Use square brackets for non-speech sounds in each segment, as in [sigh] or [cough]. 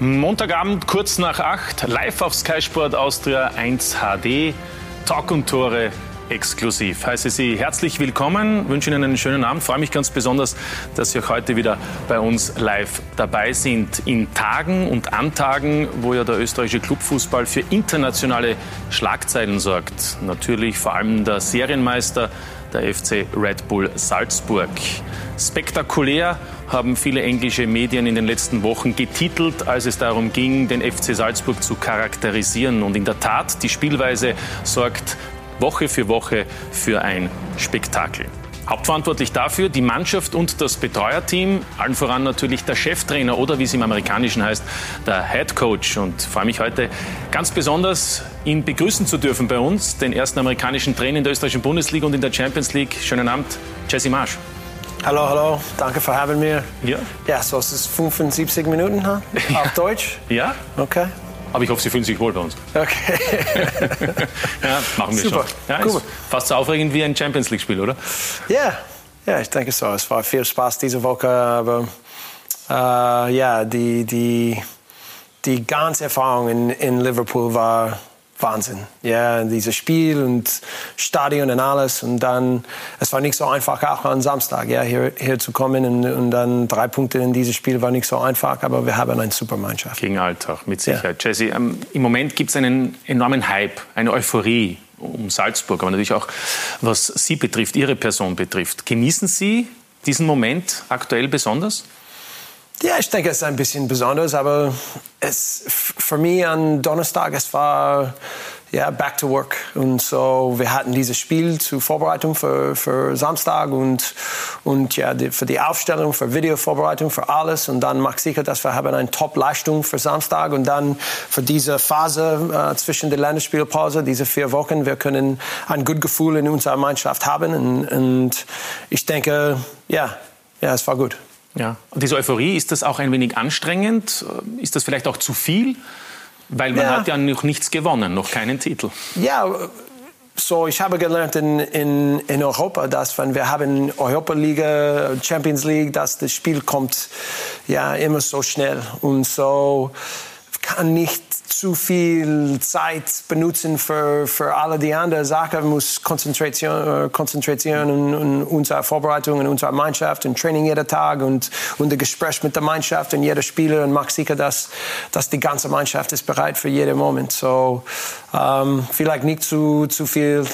Montagabend kurz nach 8, live auf Sky Sport Austria 1 HD. Talk und Tore exklusiv. Heiße Sie herzlich willkommen, wünsche Ihnen einen schönen Abend. Freue mich ganz besonders, dass Sie auch heute wieder bei uns live dabei sind. In Tagen und Antagen, wo ja der österreichische Clubfußball für internationale Schlagzeilen sorgt. Natürlich vor allem der Serienmeister, der FC Red Bull Salzburg. Spektakulär haben viele englische Medien in den letzten Wochen getitelt, als es darum ging, den FC Salzburg zu charakterisieren. Und in der Tat, die Spielweise sorgt Woche für Woche für ein Spektakel. Hauptverantwortlich dafür die Mannschaft und das Betreuerteam, allen voran natürlich der Cheftrainer oder wie es im Amerikanischen heißt, der Head Coach. Und freue mich heute ganz besonders, ihn begrüßen zu dürfen bei uns, den ersten amerikanischen Trainer in der österreichischen Bundesliga und in der Champions League. Schönen Abend, Jesse Marsch. Hallo, hallo, danke für haben mir. Ja. Ja, so es ist 75 Minuten huh? Ja. auf Deutsch. Ja, Okay. aber ich hoffe, Sie fühlen sich wohl bei uns. Okay. [laughs] Ja, machen wir Super. schon. Ja, Gut. ist fast so aufregend wie ein Champions League-Spiel, oder? Ja, ja, ich denke so. Es war viel Spaß diese Woche, aber äh, ja, die, die, die ganze Erfahrung in, in Liverpool war Wahnsinn. Ja, dieses Spiel und Stadion und alles. Und dann, es war nicht so einfach, auch am Samstag ja, hier, hier zu kommen. Und, und dann drei Punkte in dieses Spiel war nicht so einfach, aber wir haben eine super Mannschaft. Gegen Alltag, mit Sicherheit. Jesse, ähm, im Moment gibt es einen enormen Hype, eine Euphorie um Salzburg, aber natürlich auch, was Sie betrifft, Ihre Person betrifft. Genießen Sie diesen Moment aktuell besonders? Ja, ich denke, es ist ein bisschen besonders, aber es, für mich an Donnerstag, es war ja, back to work. Und so, wir hatten dieses Spiel zur Vorbereitung für, für Samstag und, und ja, die, für die Aufstellung, für Videovorbereitung, für alles. Und dann macht sicher, dass wir haben eine Top-Leistung für Samstag und dann für diese Phase äh, zwischen der Länderspielpause, diese vier Wochen, wir können ein gutes Gefühl in unserer Mannschaft haben. Und, und ich denke, ja, ja, es war gut. Ja. Und diese Euphorie, ist das auch ein wenig anstrengend? Ist das vielleicht auch zu viel? Weil man Ja. hat ja noch nichts gewonnen, noch keinen Titel. Ja, so ich habe gelernt in, in, in Europa, dass wenn wir haben Europa Liga, Champions League, dass das Spiel kommt ja immer so schnell und so kann nicht zu viel Zeit benutzen für, für alle die anderen Sachen, muss Konzentration, äh, konzentrieren und, und unsere Vorbereitung und unsere Mannschaft und Training jeden Tag und, und das Gespräch mit der Mannschaft und jeder Spieler und macht sicher, dass, dass die ganze Mannschaft ist bereit für jeden Moment. So, ähm, vielleicht nicht zu, zu viel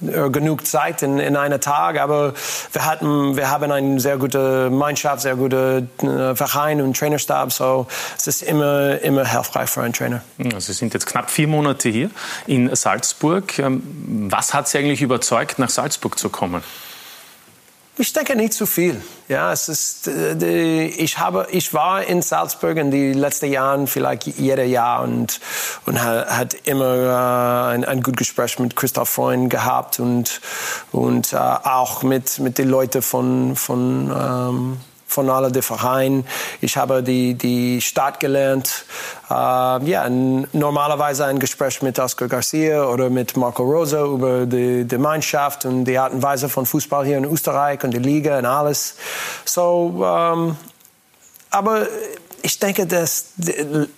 äh, genug Zeit in, in einem Tag, aber wir, hatten, wir haben eine sehr gute Mannschaft, sehr gute äh, Verein und Trainerstab, so es ist immer, immer hilfreich für einen Trainer. Ja, Sie sind jetzt knapp vier Monate hier in Salzburg. Ähm, Was hat Sie eigentlich überzeugt, nach Salzburg zu kommen? Ich denke nicht zu viel. Ja, es ist, äh, ich habe, ich war in Salzburg in die letzten Jahren vielleicht jedes Jahr und und ha- hat immer äh, ein, ein gutes Gespräch mit Christoph Freund gehabt und und äh, auch mit mit den Leuten von von ähm, von alle der Verein. Ich habe die, die Stadt gelernt. Äh, ja, normalerweise ein Gespräch mit Oscar Garcia oder mit Marco Rosa über die, die Mannschaft und die Art und Weise von Fußball hier in Österreich und die Liga und alles. So, ähm, aber ich denke, dass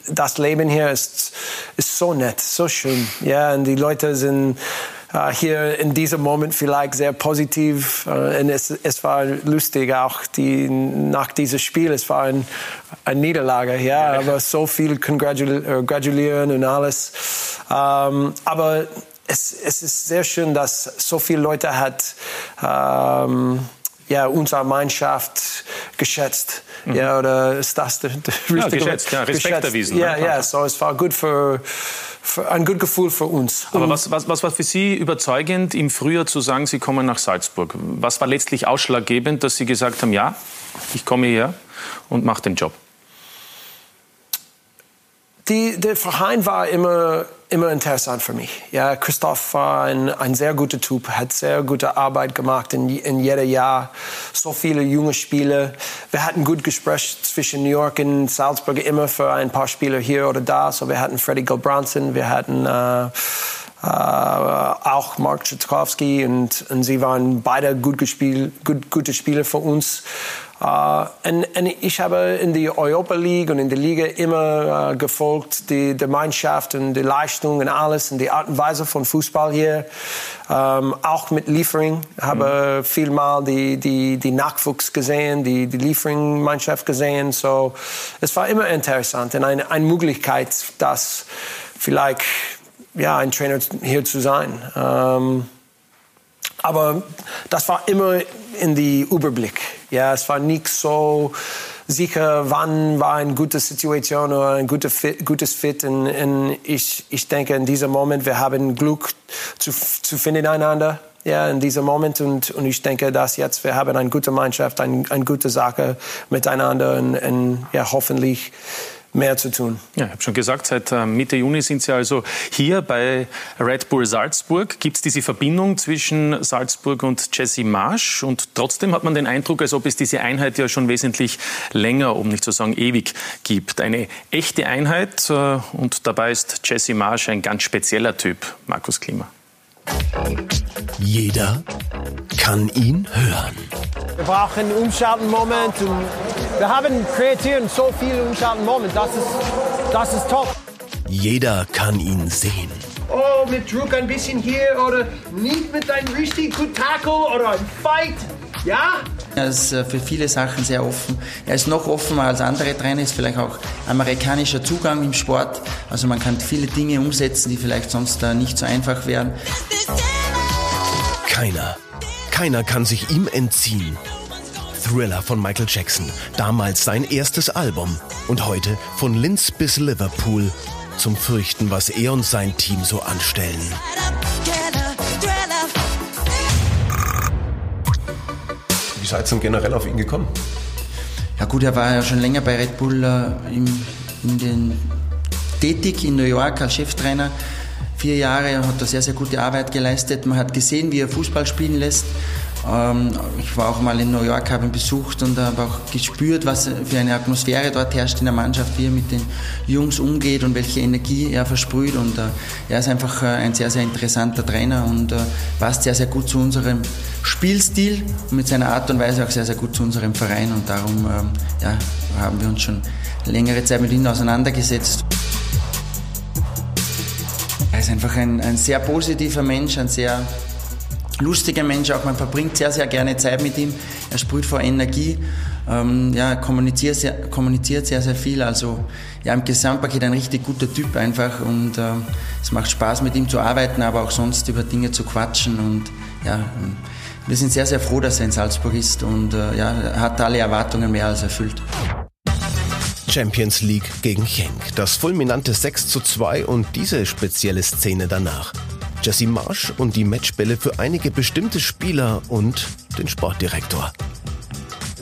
das Leben hier ist, ist so nett, so schön. Ja, und die Leute sind äh, hier in diesem Moment vielleicht sehr positiv. Äh, und es, es war lustig auch die, nach diesem Spiel. Es war ein, eine Niederlage, ja, aber so viel congratul äh, gratulieren und alles. Ähm, aber es, es ist sehr schön, dass so viele Leute hat ähm, ja, unsere Mannschaft geschätzt. Ja, oder ist das der, der richtige geschätzt, ja, Respekt erwiesen, Ja, ne? ja, so es war gut für, für ein gutes Gefühl für uns. Aber Und- was, was, was war für Sie überzeugend, im Frühjahr zu sagen, Sie kommen nach Salzburg? Was war letztlich ausschlaggebend, dass Sie gesagt haben, ja, ich komme hierher und mache den Job? Die, der Verein war immer, immer interessant für mich. Ja, Christoph war ein, ein sehr guter Typ, hat sehr gute Arbeit gemacht in, in jedem Jahr. So viele junge Spieler. Wir hatten gut Gespräch zwischen New York und Salzburg immer für ein paar Spieler hier oder da. So wir hatten Freddie Gilbranson, wir hatten äh, äh, auch Mark Tchaikovsky und, und sie waren beide gut gespielt, gut, gute Spieler für uns. Uh, und, und, ich habe in die Europa League und in der Liga immer uh, gefolgt, die, die Mannschaft und die Leistung und alles und die Art und Weise von Fußball hier. Um, auch mit Liefering. Habe mhm. vielmal die, die, die Nachwuchs gesehen, die, die Liefering-Mannschaft gesehen. So, es war immer interessant und eine, eine Möglichkeit, dass vielleicht ja, ein Trainer hier zu sein. Um, aber das war immer in die Überblick. Ja, es war nicht so sicher, wann war eine gute Situation oder ein guter Fit, gutes Fit. Und, und ich, ich denke, in diesem Moment, wir haben Glück zu, zu finden einander. Ja, in diesem Moment und, und ich denke, dass jetzt wir haben eine gute Mannschaft, ein, eine gute Sache miteinander und, und ja, hoffentlich mehr zu tun. Ja, ich habe schon gesagt, seit äh, Mitte Juni sind Sie also hier bei Red Bull Salzburg. Gibt es diese Verbindung zwischen Salzburg und Jesse Marsch? Und trotzdem hat man den Eindruck, als ob es diese Einheit ja schon wesentlich länger, um nicht zu sagen ewig, gibt. Eine echte Einheit äh, und dabei ist Jesse Marsch ein ganz spezieller Typ, Markus Klima. Jeder kann ihn hören. Wir brauchen einen Umschalten-Moment und wir haben kreiert so viele Umschalten-Moment. Das ist, das ist top. Jeder kann ihn sehen. Oh, mit Druck ein bisschen hier oder nicht mit einem richtig guten Tackle oder ein Fight. Ja? Er ist äh, für viele Sachen sehr offen. Er ist noch offener als andere Trainer, ist vielleicht auch amerikanischer Zugang im Sport. Also man kann viele Dinge umsetzen, die vielleicht sonst äh, nicht so einfach wären. Keiner, keiner kann sich ihm entziehen. Thriller von Michael Jackson, damals sein erstes Album und heute von Linz bis Liverpool zum Fürchten, was er und sein Team so anstellen. Seid denn generell auf ihn gekommen? Ja gut, er war ja schon länger bei Red Bull äh, im, in den, tätig in New York als Cheftrainer vier Jahre, hat da sehr, sehr gute Arbeit geleistet. Man hat gesehen, wie er Fußball spielen lässt. Ähm, ich war auch mal in New York, habe ihn besucht und habe auch gespürt, was für eine Atmosphäre dort herrscht in der Mannschaft, wie er mit den Jungs umgeht und welche Energie er versprüht. Und äh, er ist einfach äh, ein sehr, sehr interessanter Trainer und äh, passt sehr, sehr gut zu unserem Spielstil und mit seiner Art und Weise auch sehr, sehr gut zu unserem Verein. Und darum ähm, ja, haben wir uns schon längere Zeit mit ihm auseinandergesetzt. Er ist einfach ein, ein sehr positiver Mensch, ein sehr lustiger Mensch auch. Man verbringt sehr, sehr gerne Zeit mit ihm. Er sprüht vor Energie. Ähm, ja, kommuniziert sehr, kommuniziert sehr, sehr viel. Also ja, im Gesamtpaket ein richtig guter Typ einfach. Und äh, es macht Spaß, mit ihm zu arbeiten, aber auch sonst über Dinge zu quatschen. Und ja, wir sind sehr, sehr froh, dass er in Salzburg ist und äh, ja, hat alle Erwartungen mehr als erfüllt. Champions League gegen Genk. Das fulminante 6 zu 2 und diese spezielle Szene danach. Jesse Marsch und die Matchbälle für einige bestimmte Spieler und den Sportdirektor.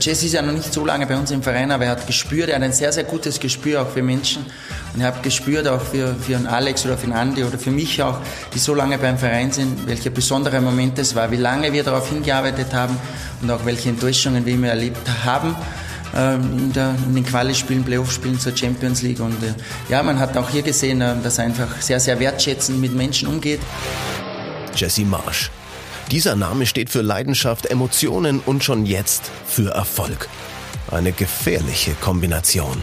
Jesse ist ja noch nicht so lange bei uns im Verein, aber er hat gespürt, er hat ein sehr, sehr gutes Gespür auch für Menschen. Und er hat gespürt auch für, für einen Alex oder für einen Andi oder für mich auch, die so lange beim Verein sind, welcher besondere Moment es war, wie lange wir darauf hingearbeitet haben und auch welche Enttäuschungen wir immer erlebt haben. Ähm, in, der, in den Quali-Spielen, Playoff-Spielen zur Champions League. Und äh, ja, man hat auch hier gesehen, äh, dass er einfach sehr, sehr wertschätzend mit Menschen umgeht. Jesse Marsch. Dieser Name steht für Leidenschaft, Emotionen und schon jetzt für Erfolg. Eine gefährliche Kombination.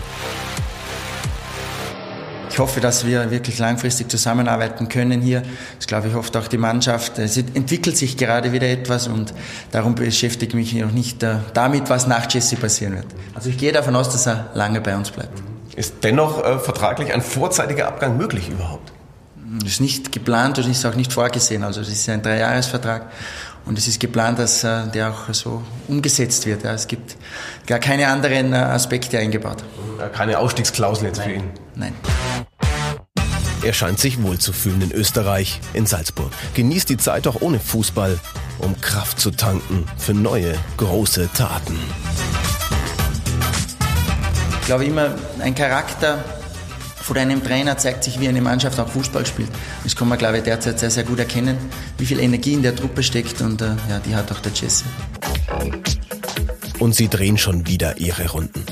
Ich hoffe, dass wir wirklich langfristig zusammenarbeiten können hier. Das glaube ich hofft auch die Mannschaft. Es entwickelt sich gerade wieder etwas und darum beschäftige ich mich noch nicht äh, damit, was nach Jesse passieren wird. Also ich gehe davon aus, dass er lange bei uns bleibt. Ist dennoch äh, vertraglich ein vorzeitiger Abgang möglich überhaupt? Das ist nicht geplant und ist auch nicht vorgesehen. Also das ist ein Dreijahresvertrag und es ist geplant, dass äh, der auch so umgesetzt wird. Ja. Es gibt gar keine anderen äh, Aspekte eingebaut. Keine Ausstiegsklausel jetzt Nein. für ihn? Nein. Er scheint sich wohlzufühlen in Österreich, in Salzburg. Genießt die Zeit auch ohne Fußball, um Kraft zu tanken für neue, große Taten. Ich glaube immer, ein Charakter von einem Trainer zeigt sich, wie eine Mannschaft auch Fußball spielt. Das kann man, glaube ich, derzeit sehr, sehr gut erkennen, wie viel Energie in der Truppe steckt und äh, ja, die hat auch der Jesse. Und sie drehen schon wieder ihre Runden.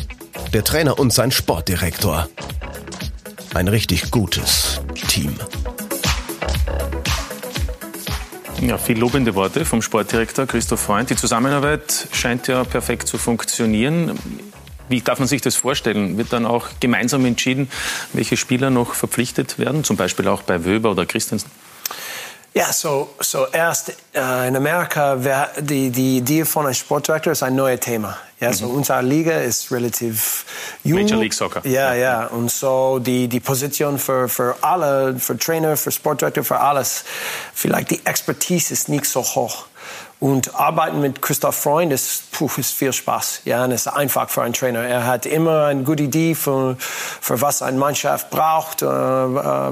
Der Trainer und sein Sportdirektor. Ein richtig gutes Team. Ja, viel lobende Worte vom Sportdirektor Christoph Freund. Die Zusammenarbeit scheint ja perfekt zu funktionieren. Wie darf man sich das vorstellen? Wird dann auch gemeinsam entschieden, welche Spieler noch verpflichtet werden, zum Beispiel auch bei Wöber oder Christensen? Ja, so, so erst äh, in Amerika, wär, die, die Idee von einem Sportdirektor ist ein neues Thema. Ja, mhm. so unsere Liga ist relativ jung. Major League Soccer. Ja, ja. Und so die, die Position für, für alle, für Trainer, für Sportdirektor, für alles, vielleicht die Expertise ist nicht so hoch. Und arbeiten mit Christoph Freund ist, puh, ist viel Spaß. Ja, und ist einfach für einen Trainer. Er hat immer eine gute Idee für, für was eine Mannschaft braucht, äh, äh,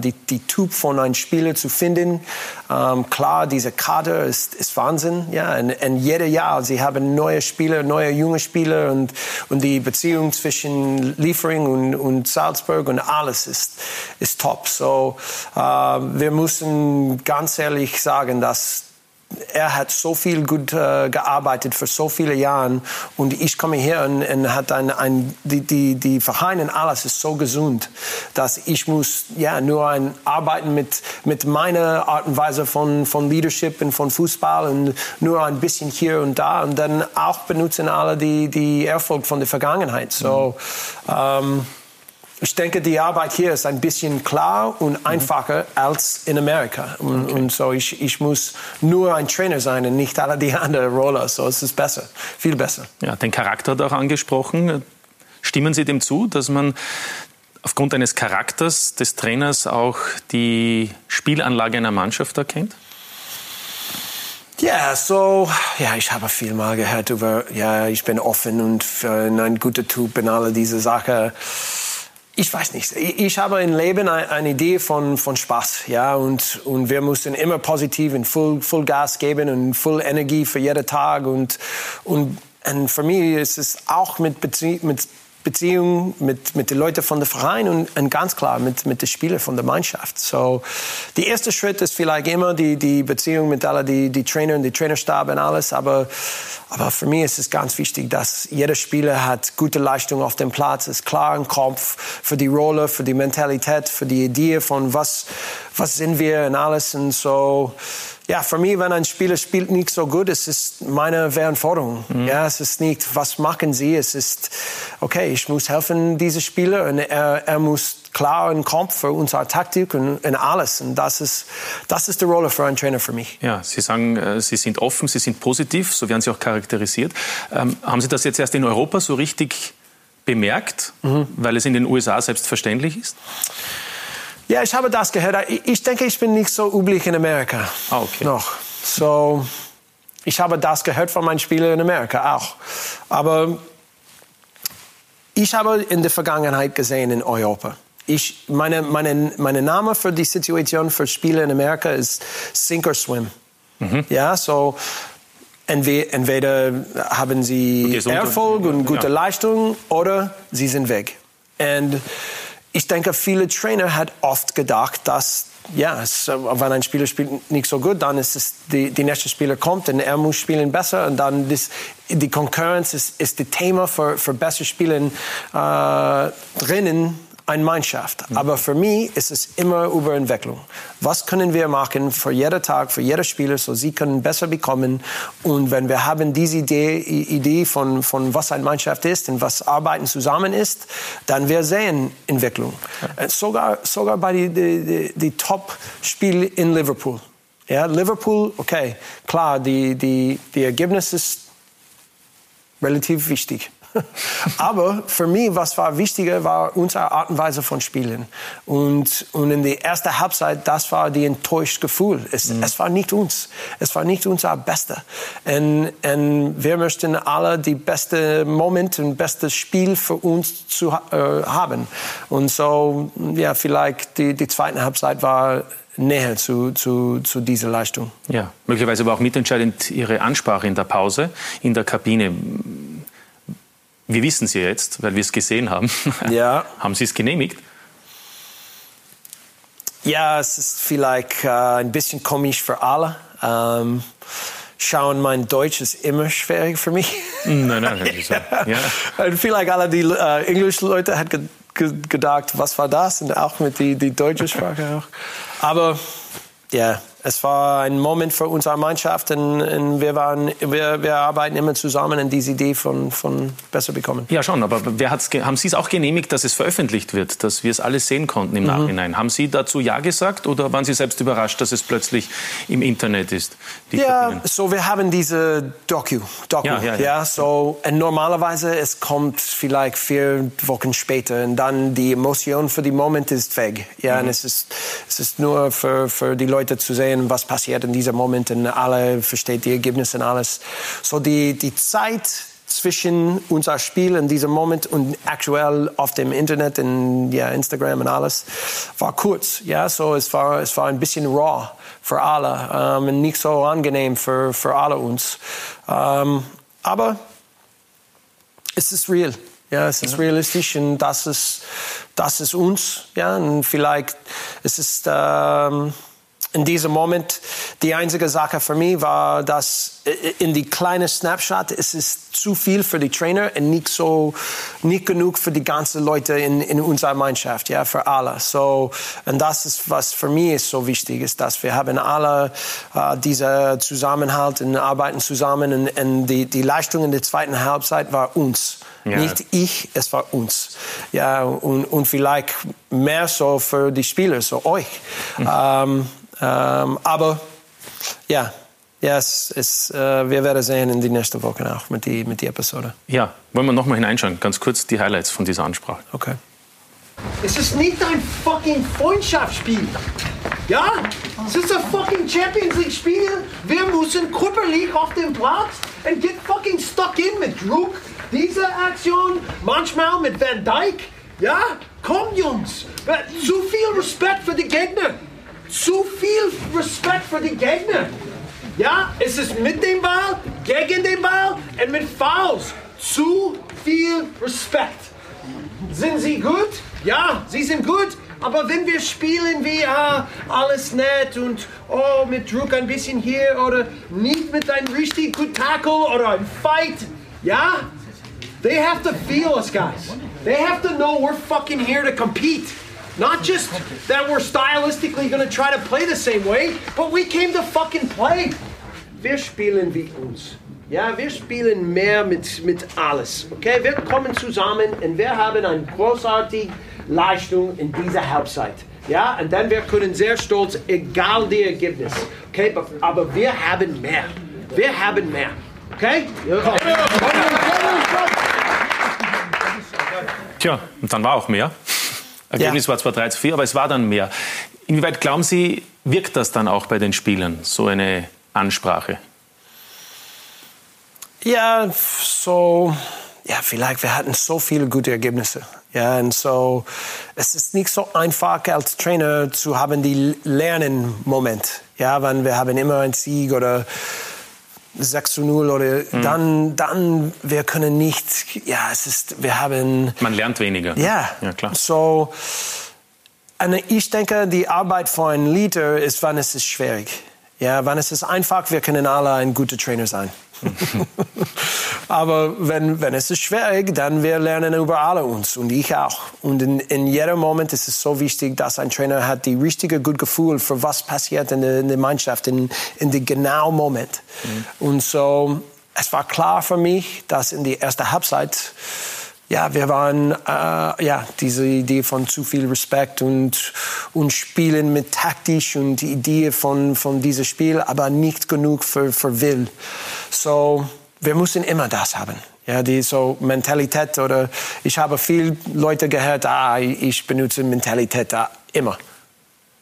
die, die Typ von einem Spieler zu finden. Ähm, klar, diese Kader ist, ist Wahnsinn. Ja, und, und jedes Jahr, sie haben neue Spieler, neue junge Spieler und, und die Beziehung zwischen Liefering und, und Salzburg und alles ist, ist top. So, äh, wir müssen ganz ehrlich sagen, dass er hat so viel gut äh, gearbeitet für so viele Jahre und ich komme hier und, und hat ein, ein die, die, die Verein und alles ist so gesund, dass ich muss ja nur ein arbeiten mit, mit meiner Art und Weise von, von Leadership und von Fußball und nur ein bisschen hier und da und dann auch benutzen alle die, die Erfolg von der Vergangenheit. So, mhm. ähm, ich denke, die Arbeit hier ist ein bisschen klar und mhm. einfacher als in Amerika. Und, okay. und, so ich, ich muss nur ein Trainer sein und nicht alle die [laughs] anderen Roller. So es ist besser, viel besser. Ja, den Charakter hat auch angesprochen. Stimmen Sie dem zu, dass man aufgrund eines Charakters des Trainers auch die Spielanlage einer Mannschaft erkennt? Ja, so, ja, ich habe viel mal gehört über, ja, ich bin offen und ein guter Typ und alle diese Sachen ich weiß nicht. Ich habe im Leben eine Idee von, von Spaß, ja, und, und wir müssen immer positiv und voll, voll Gas geben und voll Energie für jeden Tag und, und, und für mich ist es auch mit, Bezie mit Beziehung mit, mit den Leuten von der Verein und, und ganz klar mit, mit den Spielern von der Mannschaft. So, der erste Schritt ist vielleicht immer die, die Beziehung mit allen, die, die Trainer und die Trainerstab und alles. Aber, aber für mich ist es ganz wichtig, dass jeder Spieler hat gute Leistung auf dem Platz, ist klar im Kopf für die Rolle, für die Mentalität, für die Idee von was, was sind wir und alles. Und so, ja, für mich, wenn ein Spieler spielt nicht so gut, es ist meine Verantwortung. Mhm. Ja, es ist nicht, was machen Sie? Es ist, okay, ich muss helfen, diese Spieler, und er, er muss klar im Kopf für unsere Taktik und, und, alles. Und das ist, das ist die Rolle für einen Trainer für mich. Ja, Sie sagen, äh, Sie sind offen, Sie sind positiv, so werden Sie auch charakterisiert. Ähm, haben Sie das jetzt erst in Europa so richtig bemerkt, mhm. weil es in den USA selbstverständlich ist? Ja, ich habe das gehört. Ich denke, ich bin nicht so üblich in Amerika. Ah, okay. Noch. So, ich habe das gehört von meinen Spielern in Amerika auch. Aber ich habe in der Vergangenheit gesehen in Europa. Ich, meine, meine, meine Name für die Situation für Spiele in Amerika ist Sink or Swim. Mhm. Ja, so entweder haben sie Erfolg und gute ja. Leistung oder sie sind weg. Und ich denke, viele Trainer hat oft gedacht, dass ja, wenn ein Spieler spielt nicht so gut, dann ist es die, die nächste Spieler kommt und er muss spielen besser und dann das, die Konkurrenz ist, ist das Thema für, für besser Spielen äh, drinnen eine Mannschaft. Aber für mich ist es immer über Entwicklung. Was können wir machen für jeden Tag, für jeden Spieler, so sie können besser bekommen. Und wenn wir haben diese Idee, Idee von, von was eine Mannschaft ist und was Arbeiten zusammen ist, dann wir sehen Entwicklung. Sogar, sogar bei die, die, die Top-Spiel in Liverpool. Ja, Liverpool, okay, klar, die, die, die Ergebnis ist relativ wichtig. [laughs] Aber für mich, was war wichtiger, war unsere Art und Weise von Spielen. Und, und in der ersten Halbzeit, das war die enttäuschte Gefühl. Es, mhm. es war nicht uns. Es war nicht unser Beste. Und, und wir möchten alle die beste Moment und beste Spiel für uns zu äh, haben. Und so, ja, vielleicht die, die zweite Halbzeit war näher zu, zu, zu dieser Leistung. Ja, möglicherweise aber auch mitentscheidend Ihre Ansprache in der Pause, in der Kabine. Wir wissen Sie jetzt, weil wir es gesehen haben. [laughs] Ja. [laughs] haben Sie es genehmigt? Ja, es ist vielleicht äh, ein bisschen komisch für alle. Ähm, schauen, mein Deutsch ist immer schwierig für mich. Nein, nein, [laughs] so. ja. Und vielleicht alle die äh, Englisch-Leute hat ge ge gedacht, was war das? Und auch mit die, die deutsche Sprache auch. Aber ja, es war ein Moment für unsere Mannschaft und, und wir, waren, wir, wir, arbeiten immer zusammen an diese Idee von, von besser bekommen. Ja, schon, aber haben Sie es auch genehmigt, dass es veröffentlicht wird, dass wir es alles sehen konnten im mhm. Nachhinein? Haben Sie dazu Ja gesagt oder waren Sie selbst überrascht, dass es plötzlich im Internet ist? ja, so wir haben diese Doku, Doku ja, ja, ja. ja so normalerweise es kommt vielleicht vier Wochen später und dann die Emotion für den Moment ist weg. Ja, mhm. und es ist, es ist nur für, für die Leute zu sehen, was passiert in diesem Moment und alle versteht die Ergebnisse und alles. So die, die Zeit zwischen unser Spiel in diesem Moment und aktuell auf dem Internet und ja, Instagram und alles war kurz. Ja, so es war, es war ein bisschen raw für alle ähm, und nicht so angenehm für, für alle uns. Ähm, aber es ist real. Ja, es ist realistisch und das ist, das ist uns. Ja, und vielleicht es ist ähm, in diesem Moment die einzige Sache für mich war, dass in die kleine Snapshot es ist zu viel für die Trainer und nicht so nicht genug für die ganzen Leute in, in unserer Mannschaft, ja, für alle. So und das ist was für mich ist so wichtig ist, dass wir haben alle äh, dieser Zusammenhalt und arbeiten zusammen und, und die die Leistung in der zweiten Halbzeit war uns. Ja. Nicht ich, es war uns. Ja, und, und vielleicht mehr so für die Spieler, so euch. Mhm. Ähm, ähm, aber ja, ja es, es, äh, wir werden sehen in die nächsten Wochen auch mit der mit die Episode. Ja, wollen wir noch mal hineinschauen, ganz kurz die Highlights von dieser Ansprache. Okay. Es ist nicht ein fucking Freundschaftsspiel. Ja? Es ist ein fucking Champions League Spiel. Wir müssen körperlich auf dem Platz und get fucking stuck in mit Druck. Diese Aktion, manchmal mit Van Dyke. Ja? Komm, Jungs. Zu viel Respekt für die Gegner zu viel Respekt für die Gegner. Ja, es ist mit dem Ball, gegen den Ball und mit Fouls. Zu viel Respekt. Sind sie gut? Ja, sie sind gut. Aber wenn wir spielen wie ah, alles nett und oh, mit Druck ein bisschen hier oder nicht mit einem richtig guten Tackle oder einem Fight, ja, they have to feel us, guys. They have to know we're fucking here to compete. Not just that we're stylistically going to try to play the same way, but we came to fucking play. Wir spielen wie uns. Ja, wir spielen mehr mit, mit alles. Okay, wir kommen zusammen und wir haben eine großartige Leistung in dieser Halbzeit. Ja, und dann wir können sehr stolz, egal die Ergebnis. Okay, aber wir haben mehr. Wir haben mehr. Okay? Tja, und dann war auch mehr. Ergebnis ja. war zwar 3 zu 4, aber es war dann mehr. Inwieweit glauben Sie, wirkt das dann auch bei den Spielern, so eine Ansprache? Ja, so, ja, vielleicht, wir hatten so viele gute Ergebnisse. Ja, und so, es ist nicht so einfach als Trainer zu haben die Lernen-Moment. Ja, wenn wir haben immer einen Sieg oder 6 zu 0 oder mhm. dann, dann, wir können nicht, ja, es ist, wir haben... Man lernt weniger. Ja, ja klar. So, ich denke, die Arbeit von einem Leader ist, wann es ist schwierig. Ja, wann es ist einfach, wir können alle ein guter Trainer sein. [laughs] Aber wenn, wenn es ist schwierig, dann wir lernen über alle uns und ich auch. Und in, in jedem Moment ist es so wichtig, dass ein Trainer hat die richtige gut Gefühl für was passiert in der, in der Mannschaft in, in dem genauen Moment. Mhm. Und so, es war klar für mich, dass in der ersten Halbzeit ja, wir waren, äh, ja, diese Idee von zu viel Respekt und, und Spielen mit taktisch und die Idee von, von diesem Spiel, aber nicht genug für, für Will. So, wir müssen immer das haben. Ja, die so Mentalität oder ich habe viel Leute gehört, ah, ich benutze Mentalität ah, immer.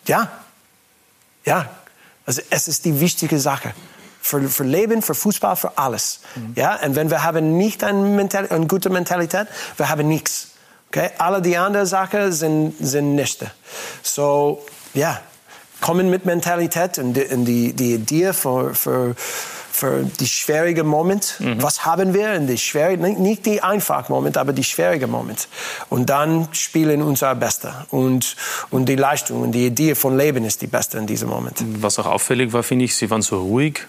Ja, ja, also es ist die wichtige Sache für, für Leben, für Fußball, für alles. Mhm. Ja? Und wenn wir haben nicht eine, Mental eine gute Mentalität, wir haben nichts. Okay? Alle die anderen Sachen sind, sind nichts. So, ja, kommen mit Mentalität und die, und die, die Idee für, für, für die schwierigen Moment. Mhm. Was haben wir in die schwierigen, nicht die einfachen Moment, aber die schwierigen Moment. Und dann spielen unser Beste. Und, und die Leistung und die Idee von Leben ist die beste in diesem Moment. Was auch auffällig war, finde ich, Sie waren so ruhig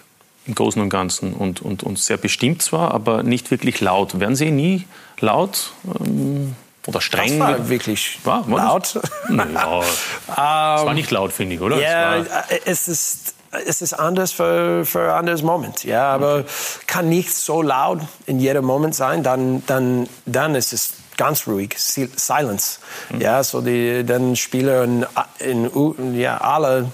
im Großen und Ganzen und, und, und sehr bestimmt zwar, aber nicht wirklich laut. Werden Sie nie laut ähm, oder streng? Das war wirklich war, war laut. Das? Naja, das war nicht laut, finde ich, oder? Ja, es, es ist es ist anders für, für ein anderes Moment, ja, aber okay. kann nicht so laut in jedem Moment sein, dann, dann, dann ist es ganz ruhig, Silence, mhm. ja, so die, dann Spieler in, in, ja, alle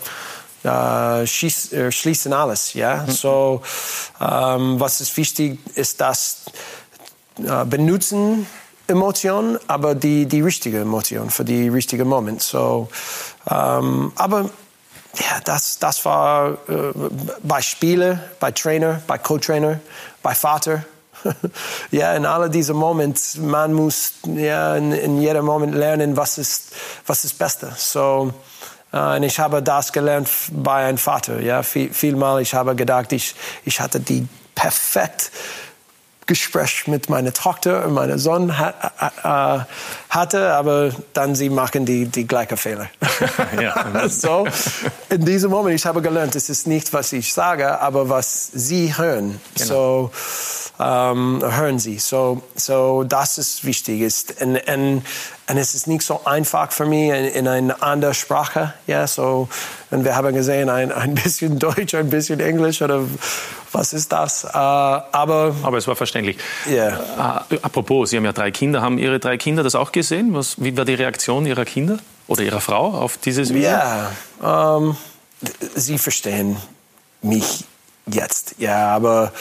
äh, schieß, äh, schließen alles, ja, mhm. so, ähm, was ist wichtig, ist das äh, benutzen Emotionen, aber die, die richtige Emotion für die richtige Moment, so, ähm, aber ja, das, das war äh, bei Spieler, bei Trainer, bei Co-Trainer, bei Vater. [laughs] ja, in all diesen Momenten, man muss ja, in, in jedem Moment lernen, was ist, was ist Beste. So, und ich habe das gelernt bei einem Vater. Ja, viel, vielmal ich habe gedacht, ich, ich hatte die perfekt Gespräch mit meiner Tochter und meinem Sohn äh, hatte, aber dann sie machen die, die gleichen Fehler. [laughs] Ja. [laughs] so, in diesem Moment, ich habe gelernt, es ist nicht, was ich sage, aber was sie hören. Genau. So, ähm, hören sie. So, so das ist wichtig. Ist, und, und, und es ist nicht so einfach für mich in, in einer anderen Sprache. Ja, so, und wir haben gesehen, ein, ein bisschen [laughs] Deutsch, ein bisschen Englisch oder was ist das? Äh, aber, aber es war verständlich. Yeah. Äh, apropos, Sie haben ja drei Kinder. Haben Ihre drei Kinder das auch gesehen? Was, wie war die Reaktion Ihrer Kinder oder Ihrer Frau auf dieses Video? Ja, ähm, sie verstehen mich jetzt. Ja, aber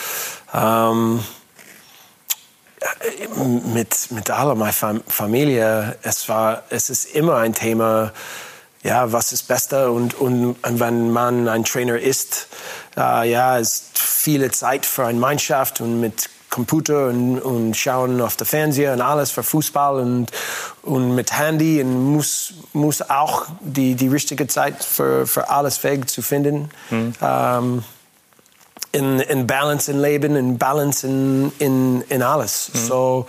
ähm, mit, mit aller meiner Familie, es, war, es ist immer ein Thema, ja, was ist Beste und, und, und wenn man ein Trainer ist, äh, ja, ist viele Zeit für eine Mannschaft und mit Computer und, und schauen auf der Fernseher und alles für Fußball und, und mit Handy und muss, muss auch die, die richtige Zeit für, für alles Weg zu finden. Mhm. Ähm, in, in Balance im Leben, in Balance in, in, in alles. Mhm. So,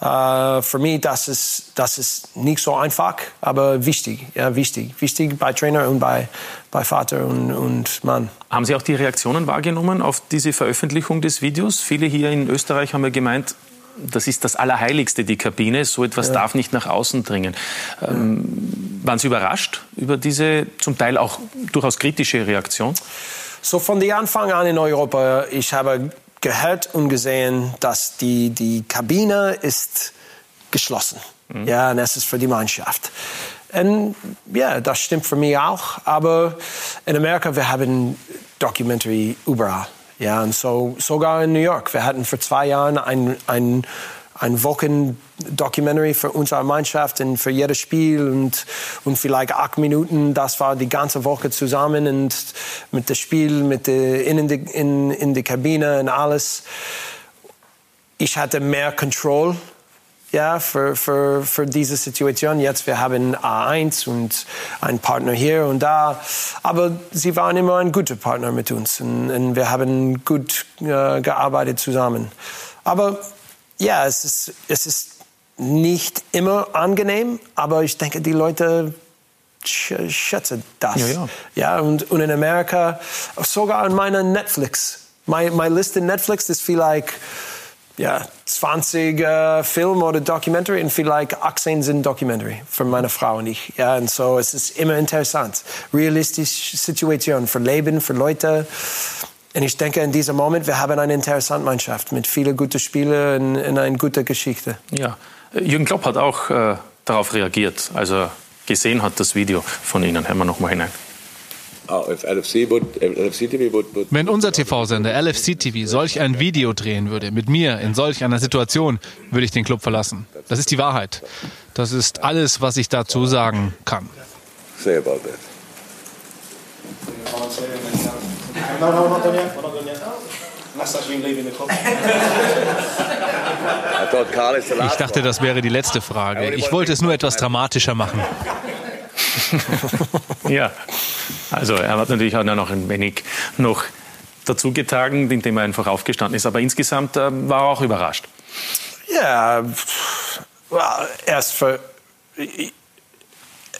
äh, für mich, das ist, das ist nicht so einfach, aber wichtig, ja, wichtig. Wichtig bei Trainer und bei, bei Vater und, und Mann. Haben Sie auch die Reaktionen wahrgenommen auf diese Veröffentlichung des Videos? Viele hier in Österreich haben ja gemeint, das ist das Allerheiligste, die Kabine. So etwas ja. darf nicht nach außen dringen. Ähm, waren Sie überrascht über diese zum Teil auch durchaus kritische Reaktion? So von den Anfang an in Europa, ich habe gehört und gesehen, dass die, die Kabine ist geschlossen. Mhm. Ja, und es ist für die Mannschaft. Und ja, das stimmt für mich auch. Aber in Amerika, wir haben Documentary überall. Ja, und so, sogar in New York. Wir hatten vor zwei Jahren ein, ein ein Wochen-Documentary für unsere Mannschaft und für jedes Spiel und, und vielleicht acht Minuten. Das war die ganze Woche zusammen und mit dem Spiel, mit der, in, die, in, in der Kabine und alles. Ich hatte mehr Control ja, für, für, für diese Situation. Jetzt wir haben A1 und einen Partner hier und da. Aber sie waren immer ein guter Partner mit uns und, und wir haben gut äh, gearbeitet zusammen. Aber ja, es ist, es ist nicht immer angenehm, aber ich denke, die Leute schätzen das. Ja, ja. ja und, und in Amerika, sogar in meiner Netflix, meine, meine Liste Netflix ist vielleicht ja, 20 äh, Film oder Documentary und vielleicht 18 sind Documentary für meine Frau und ich. Ja, und so es ist immer interessant. Realistische Situation für Leben, für Leute. Und ich denke, in diesem Moment, wir haben eine interessante Mannschaft mit vielen guten Spielern und, eine gute Geschichte. Ja, Jürgen Klopp hat auch äh, darauf reagiert, als er gesehen hat, das Video von Ihnen. Hören wir noch mal hinein. Ah, Wenn unser TV-Sender LFC TV solch ein Video drehen würde mit mir in solch einer Situation, würde ich den Club verlassen. Das ist die Wahrheit. Das ist alles, was ich dazu sagen kann. Say about that. No, no, not done yet. We're not done yet. Ich dachte, das wäre die letzte Frage. Ich wollte es nur etwas dramatischer machen. [laughs] ja, also er hat natürlich auch noch ein wenig noch dazu getragen, indem er einfach aufgestanden ist. Aber insgesamt äh, war er auch überrascht. Ja, erst für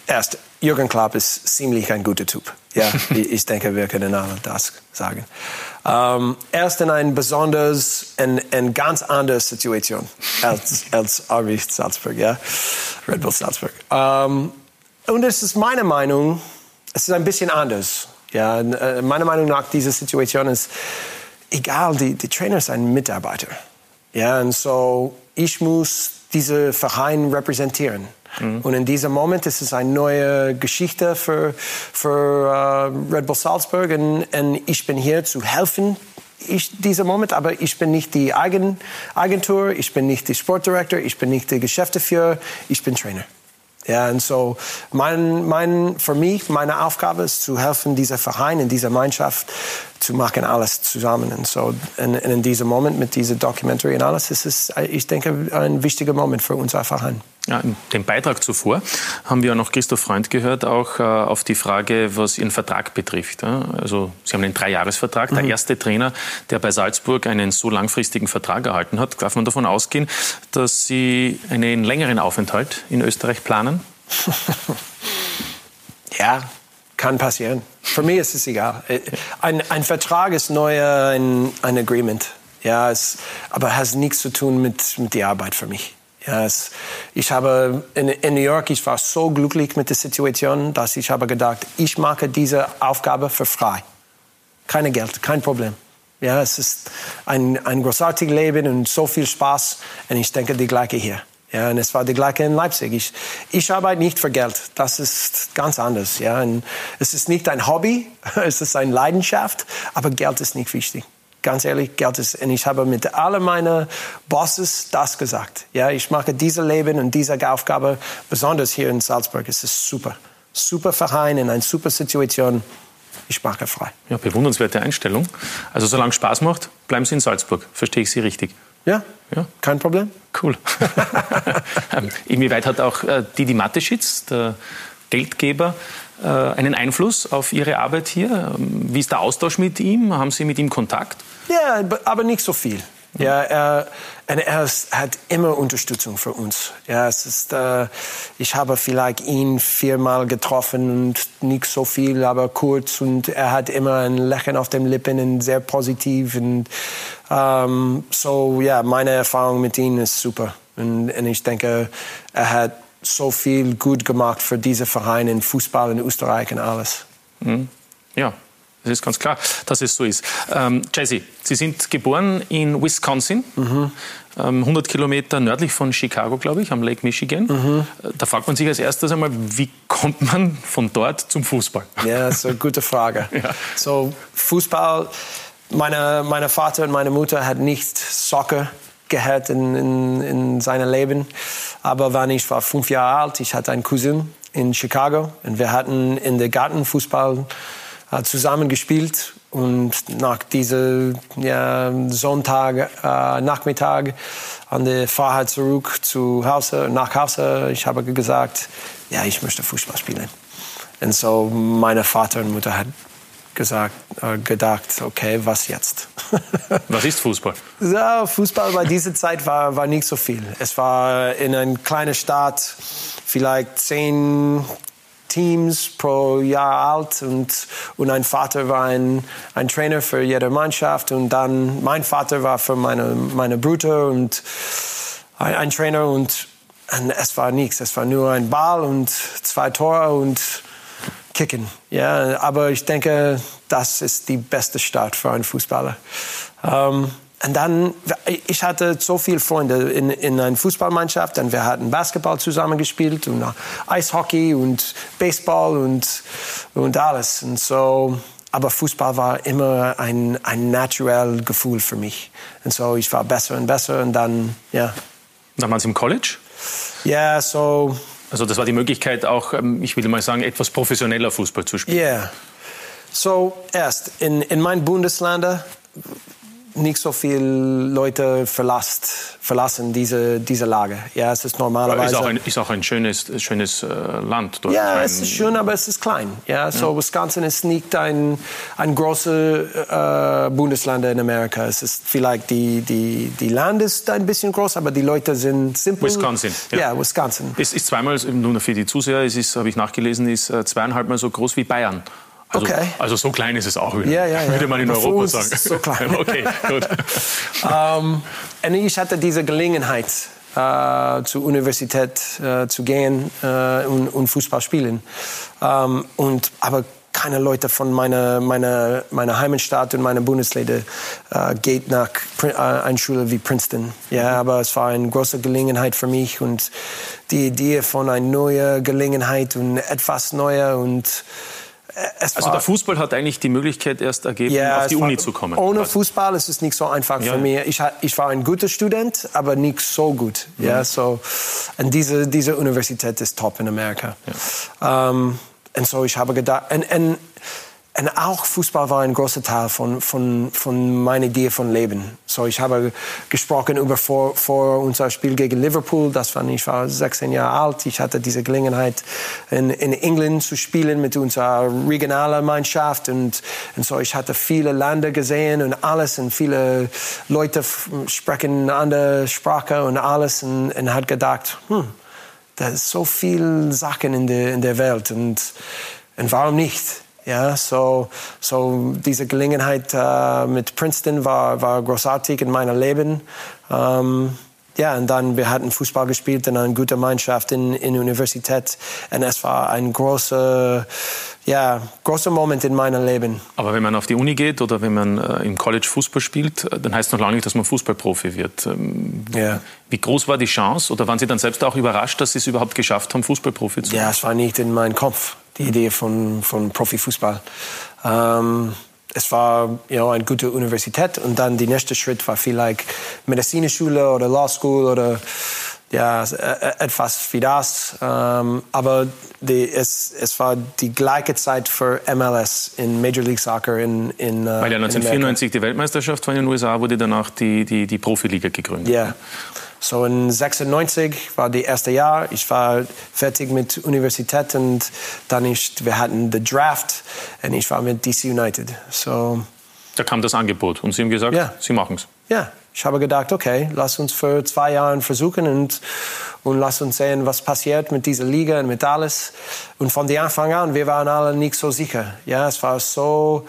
erst Jürgen Klopp ist ziemlich ein guter Typ. Ja, [laughs] ich denke, wir können alle das sagen. Ähm, erst in einer besonders, in, in ganz andere Situation als, als RB Salzburg, ja, Red Bull Salzburg. Ähm, und es ist meine Meinung, es ist ein bisschen anders. Ja, äh, meiner Meinung nach, diese Situation ist egal, die, die Trainer ist ein Mitarbeiter. Ja, und so, ich muss diese Verein repräsentieren. Mhm. Und in diesem Moment ist es eine neue Geschichte für, für uh, Red Bull Salzburg. Und, und ich bin hier zu helfen, ich, dieser Moment, aber ich bin nicht die Eigen, Agentur, ich bin nicht der Sportdirektor, ich bin nicht der Geschäftsführer, ich bin Trainer. Ja, und so mein, mein, für mich, meine Aufgabe ist zu helfen, dieser Verein, in dieser Mannschaft zu machen, alles zusammen. Und so in, in diesem Moment mit dieser Documentary und alles, ist es, ich denke, ein wichtiger Moment für unser Verein. Ja, in dem Beitrag zuvor haben wir noch Christoph Freund gehört, auch äh, auf die Frage, was Ihren Vertrag betrifft. Ja? Also Sie haben einen Dreijahresvertrag. Mhm. Der erste Trainer, der bei Salzburg einen so langfristigen Vertrag erhalten hat, darf man davon ausgehen, dass Sie einen längeren Aufenthalt in Österreich planen? [laughs] ja, kann passieren. Für mich ist es egal. Ein, ein Vertrag ist neu ein, ein Agreement. Ja, es, aber hat nichts zu tun mit, mit der Arbeit für mich. Ja, es, ich habe in, in, New York, ich war so glücklich mit der Situation, dass ich habe gedacht, ich mache diese Aufgabe für frei. Keine Geld, kein Problem. Ja, es ist ein, ein großartiges Leben und so viel Spaß. Und ich denke, die gleiche hier. Ja, und es war die gleiche in Leipzig. Ich, ich arbeite nicht für Geld. Das ist ganz anders. Ja, und es ist nicht ein Hobby, [laughs] es ist eine Leidenschaft, aber Geld ist nicht wichtig ganz ehrlich, Geld ist, und ich habe mit allen meinen Bosses das gesagt. Ja, ich mache dieses Leben und diese Aufgabe, besonders hier in Salzburg, es ist super. Super Verein, in einer super Situation. Ich mache frei. Ja, bewundernswerte Einstellung. Also solange es Spaß macht, bleiben Sie in Salzburg. Verstehe ich Sie richtig? Ja, ja. kein Problem. Cool. [laughs] Ähm, inwieweit hat auch äh, Didi Mateschitz, der Geldgeber, äh, einen Einfluss auf Ihre Arbeit hier? Wie ist der Austausch mit ihm? Haben Sie mit ihm Kontakt? Ja, aber nicht so viel. Ja, er, er hat immer Unterstützung für uns. Ja, es ist, äh, ich habe vielleicht ihn viermal getroffen und nicht so viel, aber kurz. Und er hat immer ein Lächeln auf den Lippen und sehr positiv. Und ähm, so, ja, meine Erfahrung mit ihm ist super. Und, und ich denke, er hat so viel gut gemacht für diese Vereine in Fußball in Österreich und alles. Mhm. Ja, das ist ganz klar, dass es so ist. Ähm, Jesse, Sie sind geboren in Wisconsin, mhm. ähm, 100 Kilometer nördlich von Chicago, glaube ich, am Lake Michigan. Mhm. Da fragt man sich als erstes einmal, wie kommt man von dort zum Fußball? Ja, das ist eine gute Frage. [laughs] ja. So, Fußball, meine, meine Vater und meine Mutter hat nicht Soccer gehört in, in, in seinem Leben. Aber wenn ich war fünf Jahre alt, ich hatte einen Cousin in Chicago und wir hatten in der Garten Fußball äh, zusammen gespielt und nach diesem ja, Sonntag äh, Nachmittag an der Fahrt zurück zu Hause, nach Hause, ich habe gesagt, ja, ich möchte Fußball spielen. Und so meine Vater und Mutter hat gesagt, äh, gedacht, okay, was jetzt? [laughs] was ist Fußball? Ja, Fußball bei dieser Zeit war, war nicht so viel. Es war in einer kleinen Stadt, vielleicht zehn Teams pro Jahr alt und, und ein Vater war ein, ein Trainer für jede Mannschaft und dann mein Vater war für meine, meine Brüder und ein, ein Trainer und, und es war nichts. Es war nur ein Ball und zwei Tore und Kicken. Ja, aber ich denke, das ist die beste Start für einen Fußballer. Um, und dann, ich hatte so viele Freunde in, in einer Fußballmannschaft und wir hatten Basketball zusammen gespielt und Eishockey und Baseball und, und alles. Und so, aber Fußball war immer ein, ein naturelles Gefühl für mich. Und so, ich war besser und besser und dann, ja. Damals im College? Ja, so. Also das war die Möglichkeit auch, ähm, ich will mal sagen, etwas professioneller Fußball zu spielen. Yeah. So, erst in, in meinem Bundesland nicht so viele Leute verlasst, verlassen diese, diese Lage. Ja, es ist normalerweise. Ist auch ein, ist auch ein schönes, schönes äh, Land dort. Ja, es ist schön, aber es ist klein. Ja, so ja. Wisconsin ist nicht ein, ein großes äh, Bundesland in Amerika. Es ist vielleicht die, die, die Land ist ein bisschen groß, aber die Leute sind simpel. Wisconsin. Ja, ja Wisconsin. Es ist zweimal, nur für die Zuseher, es ist, habe ich nachgelesen, ist äh, zweieinhalb Mal so groß wie Bayern. Also, okay. also so klein ist es auch wieder. Ja, ja, ja. Würde man in Aber Europa sagen. Ist so klein. [laughs] okay, gut. um, und ich hatte diese Gelegenheit, äh, zur Universität äh, zu gehen äh, und, und, Fußball spielen. Um, und, aber keine Leute von meiner, meiner, meiner Heimatstadt und meiner Bundesländer äh, geht nach äh, einer Schule wie Princeton. Ja, aber es war eine große Gelegenheit für mich und die Idee von einer neuen Gelegenheit und etwas Neuer und also der Fußball hat eigentlich die Möglichkeit erst ergeben, ja, auf die Uni zu kommen. Ohne quasi. Fußball ist es nicht so einfach ja. für mich. Ich, ich, war ein guter Student, aber nicht so gut. Mhm. Ja, so, und diese, diese Universität ist top in Amerika. Ja. Um, ähm, und so ich habe gedacht, und, und und auch Fußball war ein großer Teil von, von, von meiner Idee von Leben. So, ich habe gesprochen über vor, vor unser Spiel gegen Liverpool. Das war, ich war 16 Jahre alt. Ich hatte diese Gelegenheit, in, in England zu spielen mit unserer regionalen Mannschaft. Und, und so, ich hatte viele Länder gesehen und alles. Und viele Leute sprechen andere Sprache und alles. Und, und hat gedacht, hm, da ist so viel Sachen in der, in der Welt. Und, und warum nicht? Ja, so, so diese Gelegenheit äh, mit Princeton war, war großartig in meinem Leben. Ähm, ja, und dann wir hatten Fußball gespielt in einer guten Mannschaft in, in Universität. Und es war ein großer, ja, großer Moment in meinem Leben. Aber wenn man auf die Uni geht oder wenn man äh, im College Fußball spielt, äh, dann heißt es noch lange nicht, dass man Fußballprofi wird. Ähm, ja. Wie groß war die Chance oder waren Sie dann selbst auch überrascht, dass Sie es überhaupt geschafft haben, Fußballprofi zu werden? Ja, es war nicht in meinem Kopf die Idee von, von Profifußball. Ähm, es war ja, eine gute Universität und dann der nächste Schritt war vielleicht Medizinschule oder Law School oder ja, e, etwas wie das. Ähm, aber die, es, es war die gleiche Zeit für MLS in Major League Soccer in, in Weil ja 1994 die Weltmeisterschaft war in den USA, wurde danach die, die, die Profiliga gegründet. Ja. So in 96 war das erste Jahr. Ich war fertig mit Universität und dann ist, wir hatten den Draft und ich war mit DC United. So. Da kam das Angebot und Sie haben gesagt, ja. Sie machen es. Ja, ich habe gedacht, okay, lass uns für zwei Jahre versuchen und, und lass uns sehen, was passiert mit dieser Liga und mit alles. Und von Anfang an, wir waren alle nicht so sicher. Ja, es war so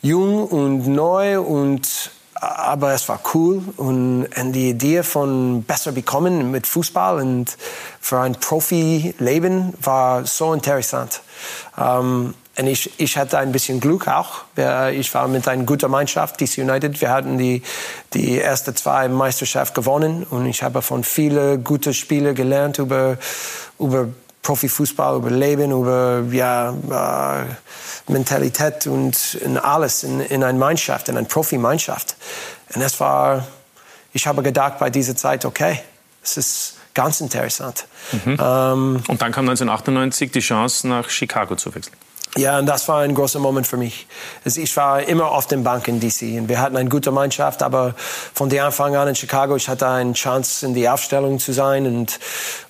jung und neu und aber es war cool und, und, die Idee von besser bekommen mit Fußball und für ein Profi-Leben war so interessant. Um, und ich, ich hatte ein bisschen Glück auch. Ich war mit einer guten Mannschaft, DC United. Wir hatten die, die ersten zwei Meisterschaften gewonnen und ich habe von vielen guten Spielern gelernt über, über Profifußball, über Leben, über ja, äh, Mentalität und, und alles in, in einer Mannschaft, in einer Profimannschaft. Und es war, ich habe gedacht bei dieser Zeit, okay, es ist ganz interessant. Mhm. Ähm, und dann kam 1998 die Chance, nach Chicago zu wechseln. Ja, und das war ein großer Moment für mich. Also ich war immer auf den Bank in DC. Und wir hatten eine gute Mannschaft, aber von der Anfang an in Chicago, ich hatte eine Chance, in die Aufstellung zu sein und,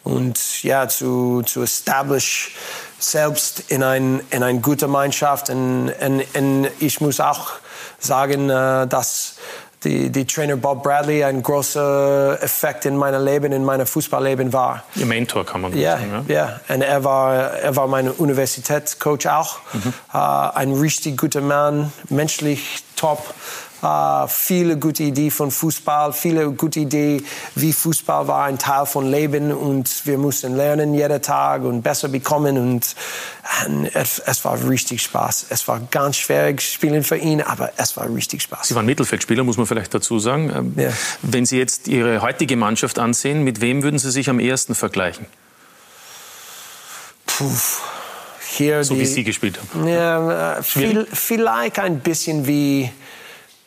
und ja, zu, zu establish selbst in eine in ein gute Mannschaft. Und, und, und ich muss auch sagen, äh, dass die, die Trainer Bob Bradley ein großer Effekt in meinem Leben, in meinem Fußballleben war. Ihr Mentor kann man ja, sagen. Ja, ja. Und er war, er war mein Universitätscoach auch. Mhm. Uh, ein richtig guter Mann, menschlich top. Uh, viele gute Ideen von Fußball, viele gute Ideen, wie Fußball war ein Teil von Leben und wir mussten lernen jeden Tag und besser bekommen und, und es, es, war richtig Spaß. Es war ganz schwer spielen für ihn, aber es war richtig Spaß. Sie waren Mittelfeldspieler, muss man vielleicht dazu sagen. Ähm, ja. Wenn Sie jetzt Ihre heutige Mannschaft ansehen, mit wem würden Sie sich am ehesten vergleichen? Puh. So die, wie Sie gespielt haben. Ja, äh, viel, vielleicht ein bisschen wie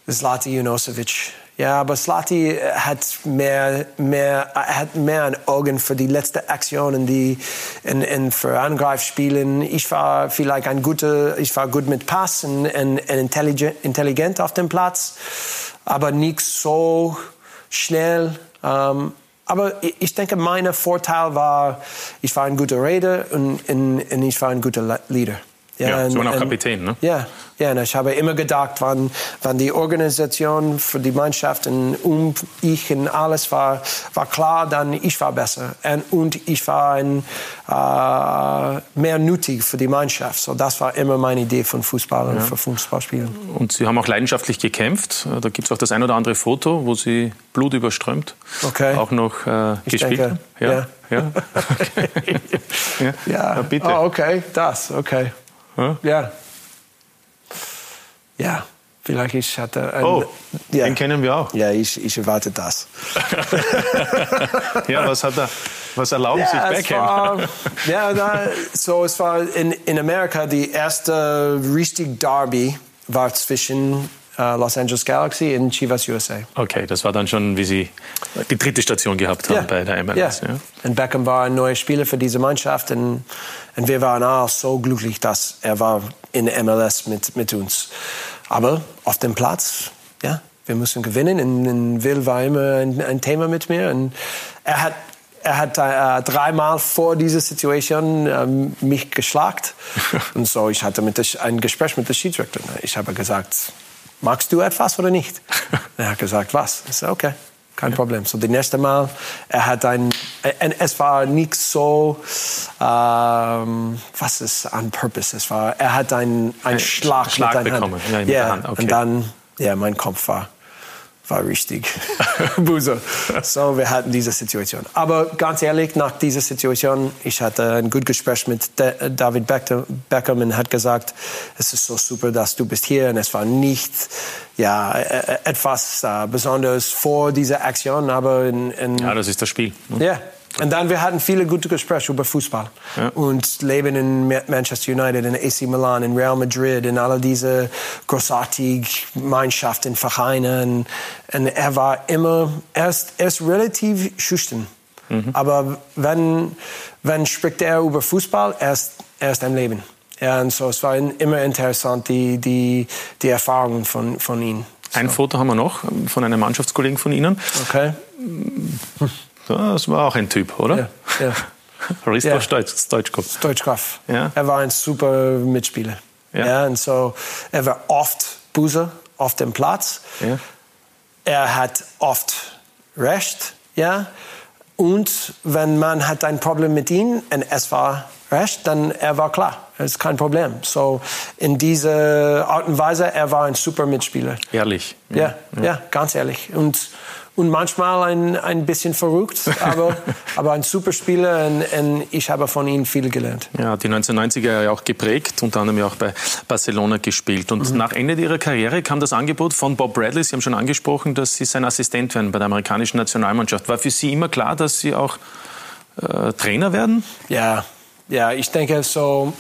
Zlati Junosevic. Ja, aber Slati äh, hat mehr, mehr, äh, hat mehr ein Augen für die letzten Aktionen, die in, in für Angreifspielen. Ich war vielleicht ein guter, ich war gut mit Pass und, und, und intelligent, intelligent auf dem Platz, aber nicht so schnell. Ähm, aber ich denke, mein Vorteil war, ich war ein guter Redner und, und, und ich war ein guter Leader. Ja, ja, Sie waren auch Kapitän, ne? Ja, ja, und ich habe immer gedacht, wann, wann die Organisation für die Mannschaft und um ich und alles war, war klar, dann ich war besser. Und, und ich war ein, äh, mehr nötig für die Mannschaft. So, das war immer meine Idee von Fußball und ja. für Fußballspielen. Und Sie haben auch leidenschaftlich gekämpft. Da gibt es auch das ein oder andere Foto, wo Sie Blut überströmt okay. auch noch äh, gespielt denke, Ja, ja. Ja? [laughs] Okay. [laughs] ja. ja. bitte. Oh, okay, das, okay. Ja. Ja, vielleicht ich hatte. Ein, Oh, ja. den kennen wir auch. Ja, ich, ich erwarte das. [laughs] Ja, was hat er, was erlauben sich es Beckham? war, ja, da, so es war in, in Amerika die erste richtig Derby war zwischen Los Angeles Galaxy und Chivas USA. Okay, das war dann schon, wie Sie die dritte Station gehabt haben bei der MLS. Ja. Ja. Und Beckham war ein neuer Spieler für diese Mannschaft und, und wir waren auch so glücklich, dass er war in der MLS mit, mit uns. Aber auf dem Platz, ja, wir müssen gewinnen. Und, und Will war immer ein, ein Thema mit mir. Und er hat er hat äh, dreimal vor dieser Situation ähm, mich geschlagt. [laughs] Und so, ich hatte mit der, ein Gespräch mit dem Schiedsrichter. Ich habe gesagt, magst du etwas oder nicht? [laughs] er hat gesagt, was? Ich so, okay, kein Problem. So, das nächste Mal, er hat ein, äh, es war nicht so, ähm, was ist on purpose? Es war, er hat einen, einen Schlag, Schlag mit bekommen, Hand. ja, Hand, okay. Und dann, ja, mein Kopf war, war richtig [laughs] böse. So, wir hatten diese Situation. Aber ganz ehrlich, nach dieser Situation, ich hatte ein gutes Gespräch mit De David Beck- Beckham und hat gesagt, es ist so super, dass du bist hier. Und es war nicht ja, äh, etwas äh, Besonderes vor dieser Aktion, aber in, in ja, das ist das Spiel. ne? ja. Und dann, wir hatten viele gute Gespräche über Fußball. Ja. Und Leben in Ma- Manchester United, in AC Milan, in Real Madrid, in alle diese großartigen Mannschaften, Vereine. Und, und er war immer, er ist, er ist relativ schüchtern. Aber wenn, wenn spricht er über Fußball, er ist, er ist ein Leben. Ja, und so, es war immer interessant, die, die, die Erfahrungen von, von ihm. Ein Foto haben wir noch von einem Mannschaftskollegen von Ihnen. Okay? Das war auch ein Typ, oder? Ja, ja. [laughs] Risto Ja. Stoic- Stoichkov. Stoichkov. Ja. Er war ein super Mitspieler. Ja. Ja. und so, er war oft Buse auf dem Platz. Ja. Er hat oft Recht. Ja. Und wenn man hat ein Problem mit ihm und es war Recht, dann er war klar. Es ist kein Problem. So in dieser Art und Weise, er war ein super Mitspieler. Ehrlich. Ja, ja, ganz ehrlich. Und, und manchmal ein, ein bisschen verrückt, [laughs] aber, aber ein super Spieler und, und ich habe von ihm viel gelernt. Ja, die 1990er ja auch geprägt, unter anderem ja auch bei Barcelona gespielt. Und Mhm. nach Ende Ihrer Karriere kam das Angebot von Bob Bradley, Sie haben schon angesprochen, dass Sie sein Assistent werden bei der amerikanischen Nationalmannschaft. War für Sie immer klar, dass Sie auch äh, Trainer werden? Ja, ja, ich denke so,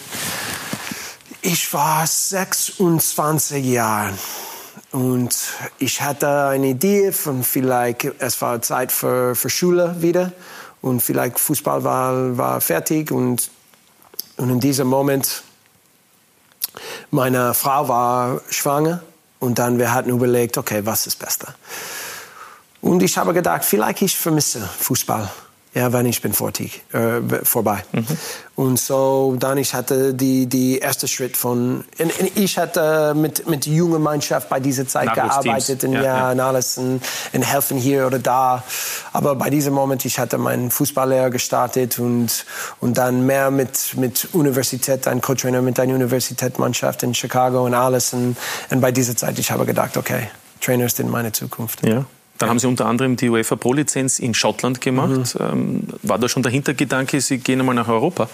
ich war 26 Jahre und ich hatte eine Idee von vielleicht, es war Zeit für, für Schule wieder und vielleicht Fußball war, war fertig und, und in diesem Moment, meine Frau war schwanger und dann wir hatten überlegt, okay, was ist besser? Und ich habe gedacht, vielleicht ich vermisse Fußball. Ja, wenn ich bin fertig, äh, vorbei. Und so dann ich hatte die die erste Schritt von und, und ich hatte mit mit junger Mannschaft bei dieser Zeit gearbeitet und Ja, ja, und alles und, und helfen hier oder da. Aber bei diesem Moment ich hatte meinen Fußballlehrer gestartet und und dann mehr mit mit Universität, ein Co-Trainer mit einer Universitätsmannschaft in Chicago und alles und, und bei dieser Zeit ich habe gedacht, okay, Trainer ist in meine Zukunft. Ja. Dann haben Sie unter anderem die UEFA Pro-Lizenz in Schottland gemacht. Mhm. Ähm, war da schon der Hintergedanke, Sie gehen einmal nach Europa?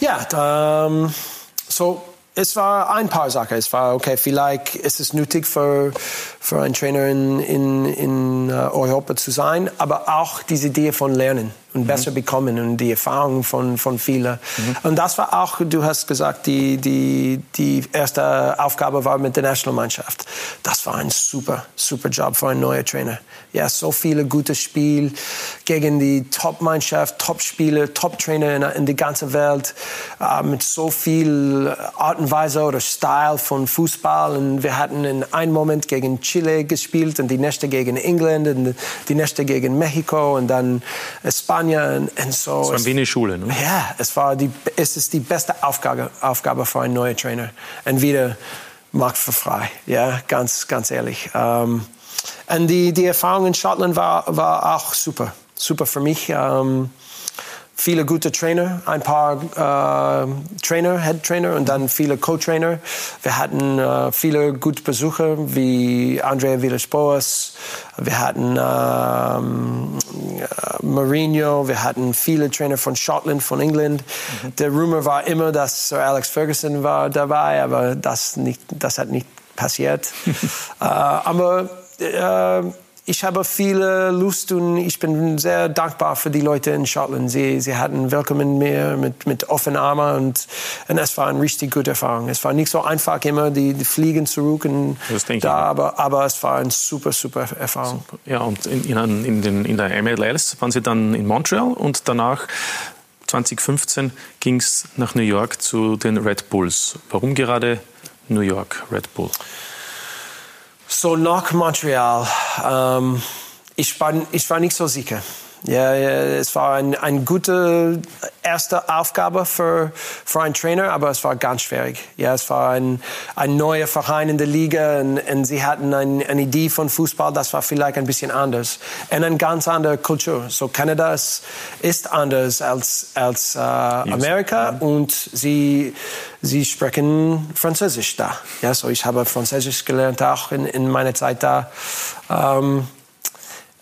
Ja, ähm, so es war ein paar Sachen. Es war okay, vielleicht ist es nötig für, für einen Trainer in, in, in äh, Europa zu sein, aber auch diese Idee von Lernen und besser bekommen und die Erfahrung von, von vielen. Und das war auch, du hast gesagt, die, die, die erste Aufgabe war mit der Nationalmannschaft. Das war ein super, super Job für einen neuen Trainer. Ja, so viele gute Spiele gegen die Top-Mannschaft, Top-Spieler, Top-Trainer in, in der ganzen Welt, äh, mit so viel Art und Weise oder Style von Fußball. Und wir hatten in einem Moment gegen Chile gespielt und die nächste gegen England und die nächste gegen Mexiko und dann Spanien und, und so. Das war wie eine Schule. Ne? Ja, es, war die, es ist die beste Aufgabe, Aufgabe für einen neuen Trainer. Und wieder Markt für frei. Ja, ganz, ganz ehrlich. Ähm, und die, die Erfahrung in Schottland war, war auch super. Super für mich. Ähm, viele gute Trainer, ein paar äh, Trainer, Head Trainer und dann viele Co-Trainer. Wir hatten äh, viele gute Besucher wie Andrea Villas-Boas, wir hatten ähm, äh, Mourinho, wir hatten viele Trainer von Schottland, von England. Mhm. Der Rumor war immer, dass Sir Alex Ferguson war dabei, aber das, nicht, das hat nicht passiert. [laughs] äh, aber äh, ich habe viele Lust und ich bin sehr dankbar für die Leute in Schottland. Sie, sie hatten Willkommen mir mit, mit offenen Armen und, und es war eine richtig gute Erfahrung. Es war nicht so einfach immer, die, die Fliegen zurück und da, aber, aber es war eine super, super Erfahrung. Super. Ja, und in, in, in, den, in der MLS waren Sie dann in Montreal und danach 2015 ging es nach New York zu den Red Bulls. Warum gerade New York Red Bull? So nach Montreal, ähm, ich, war, ich war nicht so sicher. Ja, ja, es war eine ein gute erste Aufgabe für, für einen Trainer, aber es war ganz schwierig. Ja, es war ein, ein neuer Verein in der Liga und, und sie hatten ein, eine Idee von Fußball, das war vielleicht ein bisschen anders. Und eine ganz andere Kultur. So Kanada ist, ist anders als, als äh, Amerika und sie, sie sprechen Französisch da. Ja, so ich habe Französisch gelernt auch in, in meiner Zeit da. Ähm,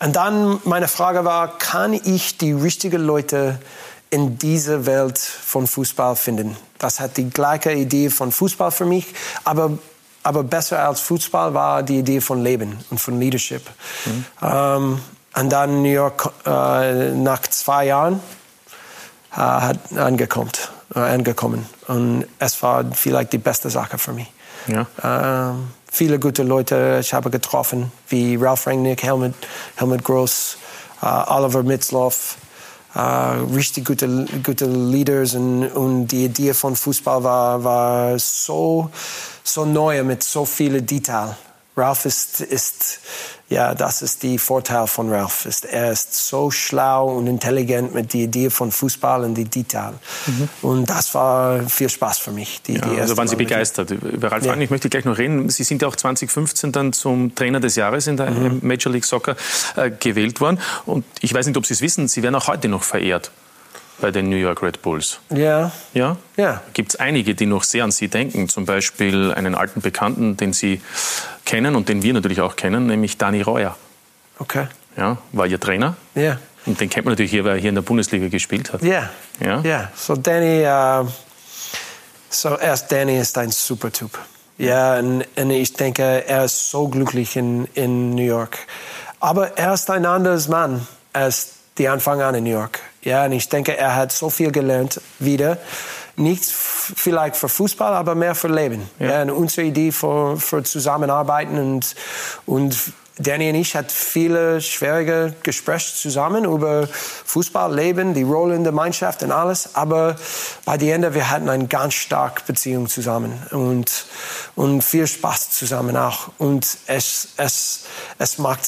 und dann meine Frage war, kann ich die richtigen Leute in dieser Welt von Fußball finden? Das hat die gleiche Idee von Fußball für mich, aber aber besser als Fußball war die Idee von Leben und von Leadership. Mhm. Ähm, und dann New York äh, nach zwei Jahren äh, hat angekommen, äh, angekommen. Und es war vielleicht die beste Sache für mich. Ja. Ähm, viele gute Leute ich habe getroffen, wie Ralph Rangnick, Helmut, Helmut Gross, uh, Oliver Mitzloff, uh, richtig gute, gute Leaders und, und die Idee von Fußball war, war so, so neu mit so vielen Details. Ralph ist, ist ja, das ist die Vorteil von Ralph. Ist, er ist so schlau und intelligent mit der Idee von Fußball und die Detail. Mhm. Und das war viel Spaß für mich. Die, ja, die also waren Sie begeistert. Über Ralph ja. ich möchte gleich noch reden. Sie sind ja auch 2015 dann zum Trainer des Jahres in der mhm. Major League Soccer äh, gewählt worden. Und ich weiß nicht, ob Sie es wissen, Sie werden auch heute noch verehrt bei den New York Red Bulls. Ja. Ja? Ja. Gibt es einige, die noch sehr an Sie denken? Zum Beispiel einen alten Bekannten, den Sie kennen und den wir natürlich auch kennen, nämlich Dani Reuer. Okay. Ja, war Ihr Trainer. Ja. Und den kennt man natürlich hier, weil er hier in der Bundesliga gespielt hat. Ja. Ja. ja. So Danny, uh, so erst Danny ist ein super Typ. Ja, und, und, ich denke, er ist so glücklich in, in New York. Aber er ist ein anderes Mann als die Anfang an in New York. Ja, und ich denke, er hat so viel gelernt wieder. Nicht vielleicht für Fußball, aber mehr für Leben. Ja. ja und unsere Idee für, für Zusammenarbeiten und, und Danny und ich hatten viele schwierige Gespräche zusammen über Fußball, Leben, die Rolle in der Mannschaft und alles. Aber bei den Ende, wir hatten eine ganz starke Beziehung zusammen und, und viel Spaß zusammen auch. Und es, es, es macht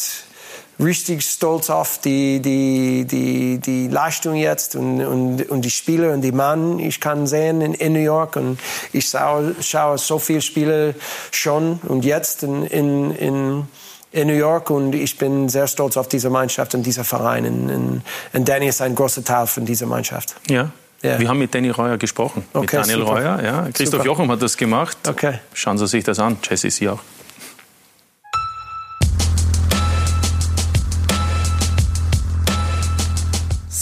richtig stolz auf die, die, die, die Leistung jetzt und, und, und die Spieler und die Mann. Ich kann sehen in, in New York und ich schaue, schaue so viele Spiele schon und jetzt in, in, in, in New York und ich bin sehr stolz auf diese Mannschaft und dieser Verein. Und, und Danny ist ein großer Teil von dieser Mannschaft. Ja. Ja. Wir haben mit Danny Reuer gesprochen, okay, mit Daniel super. Reuer. Ja. Christoph super. Jochum hat das gemacht. Okay. Schauen Sie sich das an. Jesse, Sie auch.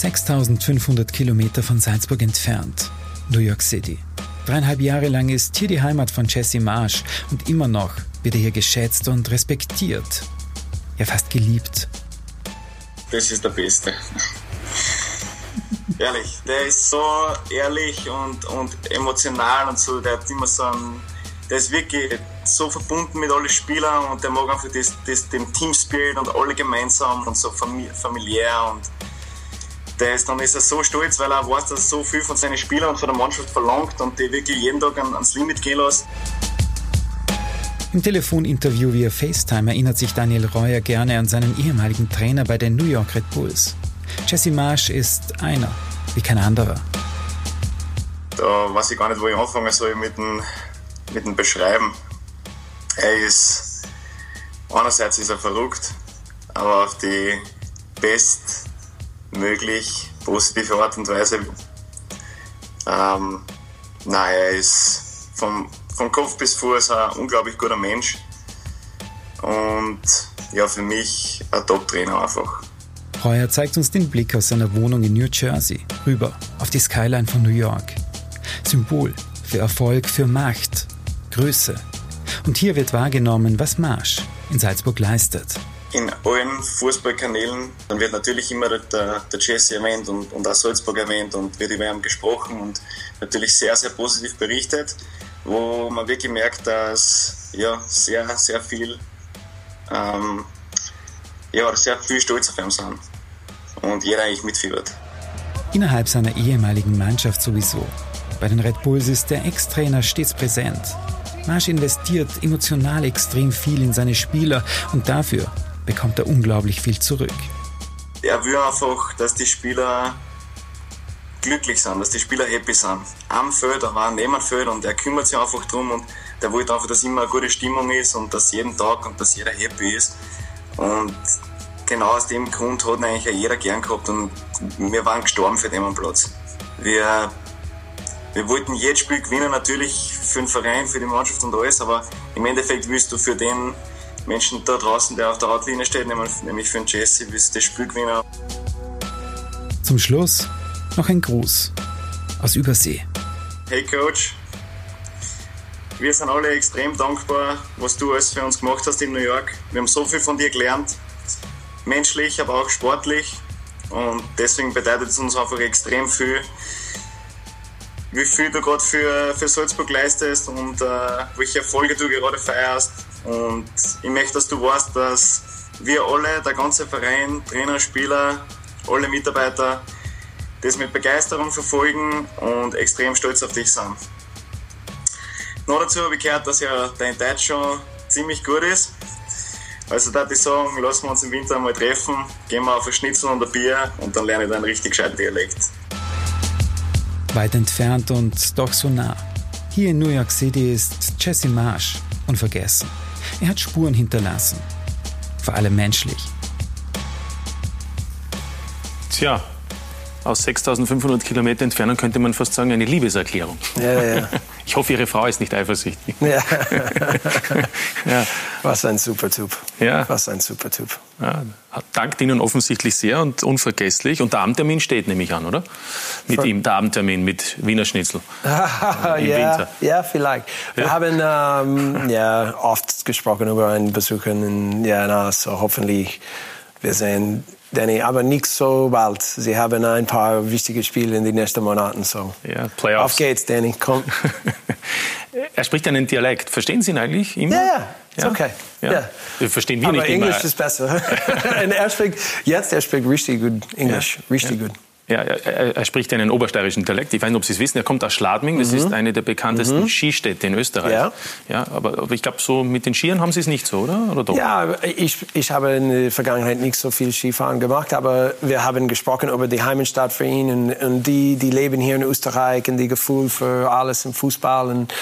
6500 Kilometer von Salzburg entfernt, New York City. Dreieinhalb Jahre lang ist hier die Heimat von Jesse Marsch und immer noch wird er hier geschätzt und respektiert. Ja, fast geliebt. Das ist der Beste. [laughs] ehrlich, der ist so ehrlich und, und emotional und so. Der hat immer so ein, der ist wirklich so verbunden mit allen Spielern und der mag einfach das, das, den Team Spirit und alle gemeinsam und so familiär und ist, dann ist er so stolz, weil er weiß, dass er so viel von seinen Spielern und von der Mannschaft verlangt und die wirklich jeden Tag ans Limit gehen lässt. Im Telefoninterview via FaceTime erinnert sich Daniel Reuer gerne an seinen ehemaligen Trainer bei den New York Red Bulls. Jesse Marsch ist einer, wie kein anderer. Da weiß ich gar nicht, wo ich anfangen soll mit dem, mit dem Beschreiben. Er ist, einerseits ist er verrückt, aber auf die best möglich positive Art und Weise. Ähm, nein, er ist vom, von Kopf bis Fuß ein unglaublich guter Mensch. Und ja, für mich ein Top-Trainer einfach. Heuer zeigt uns den Blick aus seiner Wohnung in New Jersey rüber auf die Skyline von New York. Symbol für Erfolg, für Macht, Größe. Und hier wird wahrgenommen, was Marsch in Salzburg leistet. In allen Fußballkanälen dann wird natürlich immer der, der Jesse erwähnt und, und auch Salzburg erwähnt und wird über ihn gesprochen und natürlich sehr, sehr positiv berichtet, wo man wirklich merkt, dass ja, sehr, sehr viel ähm, ja, sehr viel stolz auf ihn sind und jeder eigentlich mitfiebert. Innerhalb seiner ehemaligen Mannschaft sowieso. Bei den Red Bulls ist der Ex-Trainer stets präsent. Marsch investiert emotional extrem viel in seine Spieler und dafür bekommt er unglaublich viel zurück. Er will einfach, dass die Spieler glücklich sind, dass die Spieler happy sind. Am Feld, aber auch neben dem Feld und er kümmert sich einfach darum und der will einfach, dass immer eine gute Stimmung ist und dass jeden Tag und dass jeder happy ist. Und genau aus dem Grund hat ihn eigentlich jeder gern gehabt und wir waren gestorben für den Platz. Wir, wir wollten jedes Spiel gewinnen, natürlich für den Verein, für die Mannschaft und alles, aber im Endeffekt willst du für den Menschen da draußen, der auf der Hautlinie steht, nämlich für den Jesse, willst du das Spiel gewinnen. Zum Schluss noch ein Gruß aus Übersee. Hey Coach, wir sind alle extrem dankbar, was du alles für uns gemacht hast in New York. Wir haben so viel von dir gelernt menschlich, aber auch sportlich. Und deswegen bedeutet es uns einfach extrem viel, wie viel du gerade für, für Salzburg leistest und äh, welche Erfolge du gerade feierst. Und ich möchte, dass du weißt, dass wir alle, der ganze Verein, Trainer, Spieler, alle Mitarbeiter, das mit Begeisterung verfolgen und extrem stolz auf dich sind. Noch dazu habe ich gehört, dass ja dein Deutsch schon ziemlich gut ist. Also da ich sagen, lassen wir uns im Winter einmal treffen, gehen wir auf ein Schnitzel und ein Bier und dann lerne ich dann richtig gescheiten Dialekt. Weit entfernt und doch so nah. Hier in New York City ist Jesse Marsh unvergessen. Er hat Spuren hinterlassen. Vor allem menschlich. Tja, aus 6500 Kilometer Entfernung könnte man fast sagen, eine Liebeserklärung. Ja, ja. [laughs] Ich hoffe, Ihre Frau ist nicht eifersüchtig. Ja. [laughs] ja. Was ein super Typ. Ja. Was ein super Typ. Ja, dankt Ihnen offensichtlich sehr und unvergesslich. Und der Abendtermin steht nämlich an, oder? Mit Von ihm, der Abendtermin mit Wiener Schnitzel. [laughs] ja, Winter. ja, vielleicht. Wir ja? haben ähm, ja, oft gesprochen über einen Besuch in, ja, na, so hoffentlich wir sehen Danny, aber nicht so bald. Sie haben ein paar wichtige Spiele in den nächsten Monaten. So. Ja, Playoffs. Auf geht's, Danny, komm. [laughs] er spricht einen Dialekt. Verstehen Sie ihn eigentlich immer? Ja, ja, ist okay. Ja. ja. Wir verstehen wir aber nicht Englisch immer. ist besser. [laughs] Er spricht, jetzt er spricht richtig gut Englisch, ja. richtig gut. Ja, er, er, spricht einen obersteirischen Dialekt. Ich weiß nicht, ob Sie es wissen. Er kommt aus Schladming. Das mhm. ist eine der bekanntesten mhm. Skistädte in Österreich. Ja. ja aber, aber ich glaube, so mit den Skiern haben Sie es nicht so, oder? oder doch? Ja, ich, ich habe in der Vergangenheit nicht so viel Skifahren gemacht, aber wir haben gesprochen über die Heimatstadt für ihn und, und die, die leben hier in Österreich und die Gefühl für alles im Fußball. Und,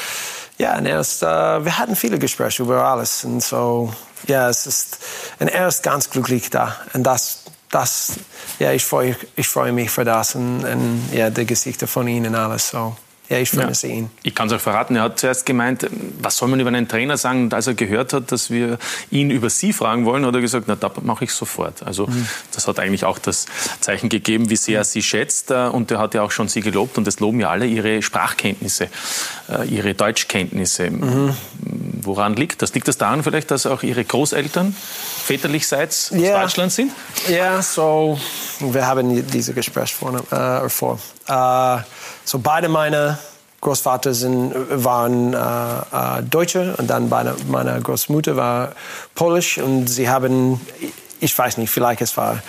ja, und er ist, äh, wir hatten viele Gespräche über alles. Und so, ja, es ist, und er ist ganz glücklich da. Und das, das, ja, ich freue ich freu mich für das und, und ja, die Gesichter von Ihnen alles. So. Ja, ich vermisse ja. ihn. Ich kann es auch verraten. Er hat zuerst gemeint, was soll man über einen Trainer sagen? Und als er gehört hat, dass wir ihn über Sie fragen wollen, hat er gesagt, na, da mache ich sofort. Also mhm. das hat eigentlich auch das Zeichen gegeben, wie sehr er Sie schätzt. Äh, und er hat ja auch schon Sie gelobt. Und das loben ja alle Ihre Sprachkenntnisse, äh, Ihre Deutschkenntnisse. Mhm. Woran liegt das? Liegt das daran vielleicht, dass auch Ihre Großeltern väterlichseits aus yeah. Deutschland sind? Ja, so wir haben diese Gespräche vor. Äh, vor. Äh, so beide meine Großvater sind, waren äh, äh, Deutsche und dann meine, meine Großmutter war Polisch und sie haben ich weiß nicht, vielleicht es war,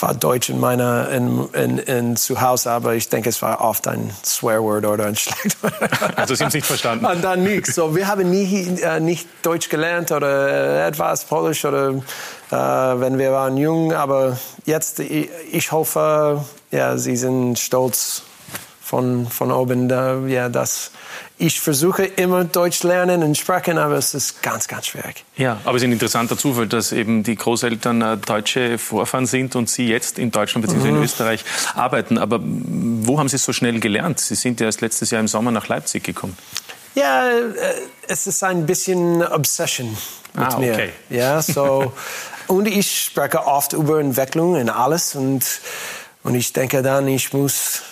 war Deutsch in meiner in, in, in zu Hause, aber ich denke, es war oft ein Swearword oder ein Schlagwort. Also Sie haben es nicht verstanden? Und dann nichts. So, wir haben nie äh, nicht Deutsch gelernt oder etwas Polisch oder äh, wenn wir waren jung, aber jetzt ich, ich hoffe, ja, Sie sind stolz von, von oben. Da, ja, das, ich versuche immer Deutsch lernen und sprechen, aber es ist ganz, ganz schwierig. Ja, aber es ist ein interessanter Zufall, dass eben die Großeltern äh, deutsche Vorfahren sind und Sie jetzt in Deutschland bzw. Mhm. in Österreich arbeiten. Aber wo haben Sie es so schnell gelernt? Sie sind ja erst letztes Jahr im Sommer nach Leipzig gekommen. Ja, äh, es ist ein bisschen Obsession mit ah, okay. mir. Ja, so. [laughs] und ich spreche oft über Entwicklung und alles und, und ich denke dann, ich muss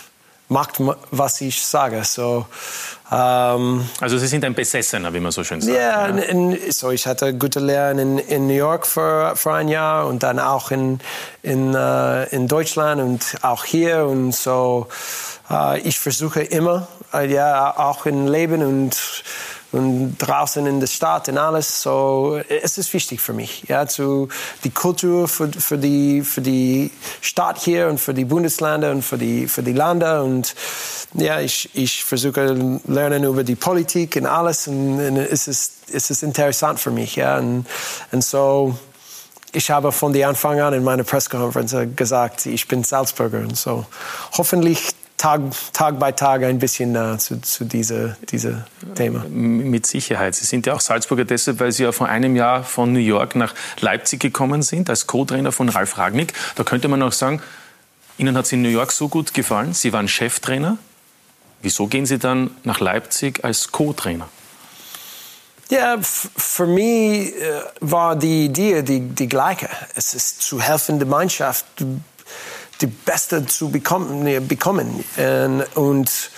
macht, was ich sage. So, ähm, also Sie sind ein Besessener, wie man so schön sagt. Ja, ja. In, so ich hatte gute Lehren in, in New York für, für ein Jahr und dann auch in, in, uh, in Deutschland und auch hier. Und so, uh, ich versuche immer, uh, ja, auch im Leben und und draußen in der Stadt und alles. So, es ist wichtig für mich, ja, zu, die Kultur für, für, die, für die Stadt hier und für die Bundesländer und für die, für die Länder. Und ja, ich, ich versuche lernen über die Politik und alles. Und, und es, ist, es ist interessant für mich, ja. Und, und so, ich habe von Anfang an in meiner Pressekonferenz gesagt, ich bin Salzburger. Und so, hoffentlich Tag, Tag bei Tag ein bisschen nah zu, zu diesem diese Thema. Mit Sicherheit. Sie sind ja auch Salzburger deshalb, weil Sie ja vor einem Jahr von New York nach Leipzig gekommen sind, als Co-Trainer von Ralf Ragnick. Da könnte man auch sagen, Ihnen hat es in New York so gut gefallen, Sie waren Cheftrainer. Wieso gehen Sie dann nach Leipzig als Co-Trainer? Ja, für mich äh, war die Idee die, die gleiche. Es ist zu helfen der Mannschaft die Beste zu bekommen. bekommen. Und,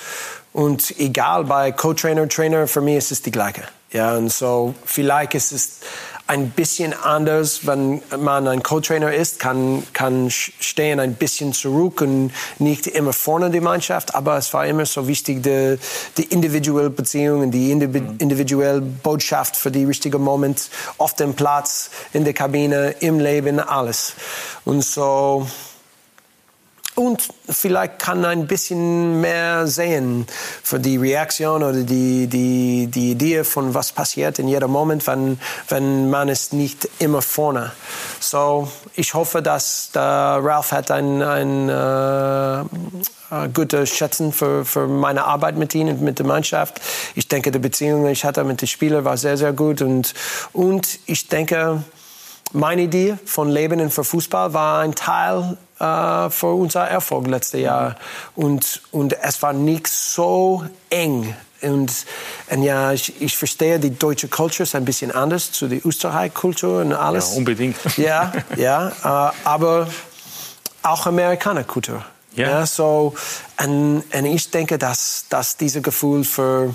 und egal bei Co-Trainer, Trainer, für mich ist es die gleiche. Ja, und so vielleicht ist es ein bisschen anders, wenn man ein Co-Trainer ist, kann, kann stehen ein bisschen zurück und nicht immer vorne die Mannschaft, aber es war immer so wichtig, die, die individuelle Beziehung, die individuelle Botschaft für die richtigen Moment auf dem Platz, in der Kabine, im Leben, alles. Und so, und vielleicht kann ein bisschen mehr sehen für die Reaktion oder die, die, die Idee von was passiert in jedem Moment, wenn, wenn man es nicht immer vorne. So, ich hoffe, dass der Ralph hat ein, ein äh, äh, gute Schätzen für, für meine Arbeit mit ihnen und mit der Mannschaft. Ich denke, die Beziehung, die ich hatte mit den Spielern, war sehr, sehr gut und, und ich denke, meine Idee von Leben und für Fußball war ein Teil äh, für unser Erfolg letztes Jahr. Und, und es war nicht so eng. Und, und ja, ich, ich verstehe, die deutsche Kultur ist ein bisschen anders zu der Österreich-Kultur und alles. Ja, unbedingt. [laughs] Ja, ja äh, aber auch Amerikaner-Kultur. Ja. ja. so, und, und ich denke, dass, dass dieses Gefühl für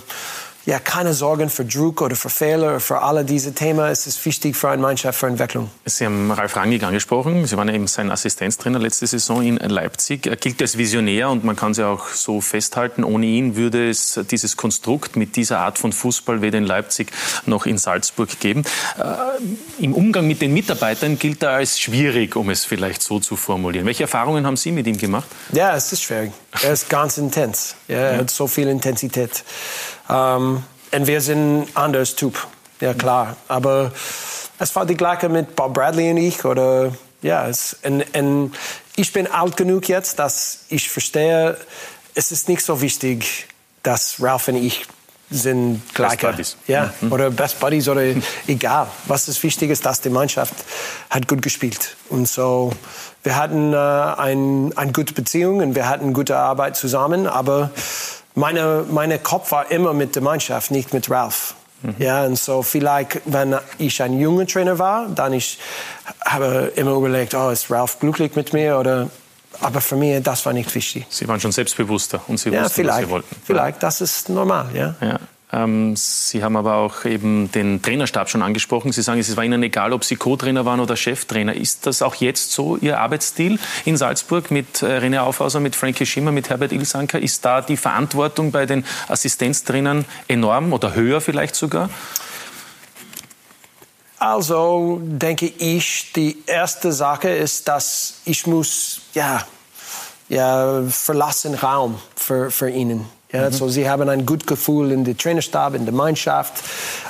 ja, keine Sorgen für Druck oder für Fehler, für alle diese Themen. Es ist wichtig für eine Mannschaft, für Entwicklung. Sie haben Ralf Rangig angesprochen. Sie waren eben sein Assistenztrainer letzte Saison in Leipzig. Er gilt als Visionär und man kann sie auch so festhalten. Ohne ihn würde es dieses Konstrukt mit dieser Art von Fußball weder in Leipzig noch in Salzburg geben. Äh, Im Umgang mit den Mitarbeitern gilt er als schwierig, um es vielleicht so zu formulieren. Welche Erfahrungen haben Sie mit ihm gemacht? Ja, es ist schwierig. Er ist ganz intens. Ja, er hat so viel Intensität. Ähm, und wir sind anders Typ, ja klar. Aber es war die gleiche mit Bob Bradley und ich. Oder, ja, es, und, und ich bin alt genug jetzt, dass ich verstehe, es ist nicht so wichtig, dass Ralph und ich sind gleich. Best Buddies. Ja, mhm. oder Best Buddies oder egal. Was ist wichtig ist, dass die Mannschaft hat gut gespielt. Und so, wir hatten äh, ein, eine gute Beziehung und wir hatten gute Arbeit zusammen, aber meine, meine Kopf war immer mit der Mannschaft, nicht mit Ralph. Mhm. Ja, und so vielleicht, wenn ich ein junger Trainer war, dann ich habe immer überlegt, oh, ist Ralph glücklich mit mir oder aber für mich, das war nicht wichtig. Sie waren schon selbstbewusster und Sie ja, wussten, was Sie wollten. Vielleicht, das ist normal, ja. ja. Ähm, Sie haben aber auch eben den Trainerstab schon angesprochen. Sie sagen, es war Ihnen egal, ob Sie Co-Trainer waren oder Cheftrainer. Ist das auch jetzt so Ihr Arbeitsstil in Salzburg mit äh, René Aufhauser, mit Frankie Schimmer, mit Herbert Ilsanker? Ist da die Verantwortung bei den Assistenztrainern enorm oder höher vielleicht sogar? Also denke ich, die erste Sache ist, dass ich muss ja, ja verlassen Raum für, für ihnen ja, mhm. so sie haben ein gutes Gefühl in der Trainerstab, in der Mannschaft.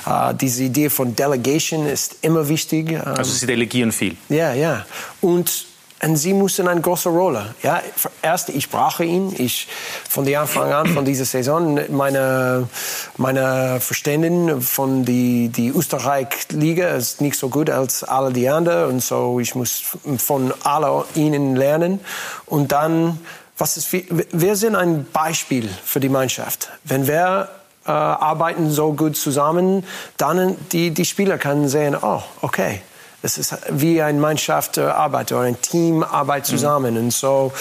Uh, diese Idee von Delegation ist immer wichtig. Um, also sie delegieren viel. Ja, ja. Und und sie müssen eine große Rolle. Ja, erst ich brauche ihn. Ich von der Anfang an von dieser Saison meine meine Verständnis von die die Österreich Liga ist nicht so gut als alle die anderen und so ich muss von alle ihnen lernen und dann was ist wir sind ein Beispiel für die Mannschaft. Wenn wir äh, arbeiten so gut zusammen, dann die die Spieler können sehen, oh okay es ist wie eine Mannschaft äh, arbeitet oder ein Team arbeitet mhm. zusammen. Mhm. Und so,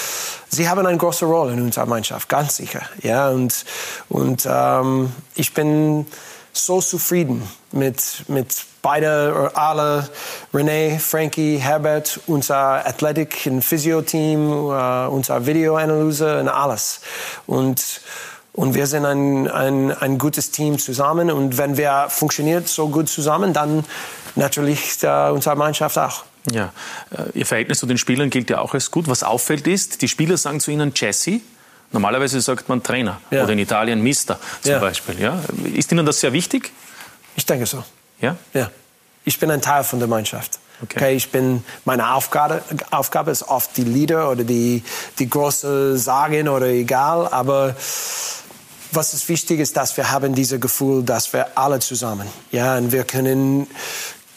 sie haben eine große Rolle in unserer Mannschaft, ganz sicher. Ja, und, und ähm, ich bin so zufrieden mit, mit beide, alle, René, Frankie, Herbert, unser Athletic- und Physio-Team, uh, unser Videoanalyse und alles. Und, und wir sind ein, ein, ein gutes Team zusammen. Und wenn wir funktioniert so gut zusammen, dann natürlich äh, unsere Mannschaft auch. Ja, äh, Ihr Verhältnis zu den Spielern gilt ja auch als gut. Was auffällt ist, die Spieler sagen zu Ihnen Jesse. Normalerweise sagt man Trainer ja. oder in Italien Mister zum ja. Beispiel. Ja? Ist Ihnen das sehr wichtig? Ich denke so. Ja? Ja. Ich bin ein Teil von der Mannschaft. Okay. okay. ich bin, meine Aufgabe, Aufgabe ist oft die Leader oder die, die große Sagen oder egal, aber was ist wichtig ist, dass wir haben dieses Gefühl, dass wir alle zusammen, ja, und wir können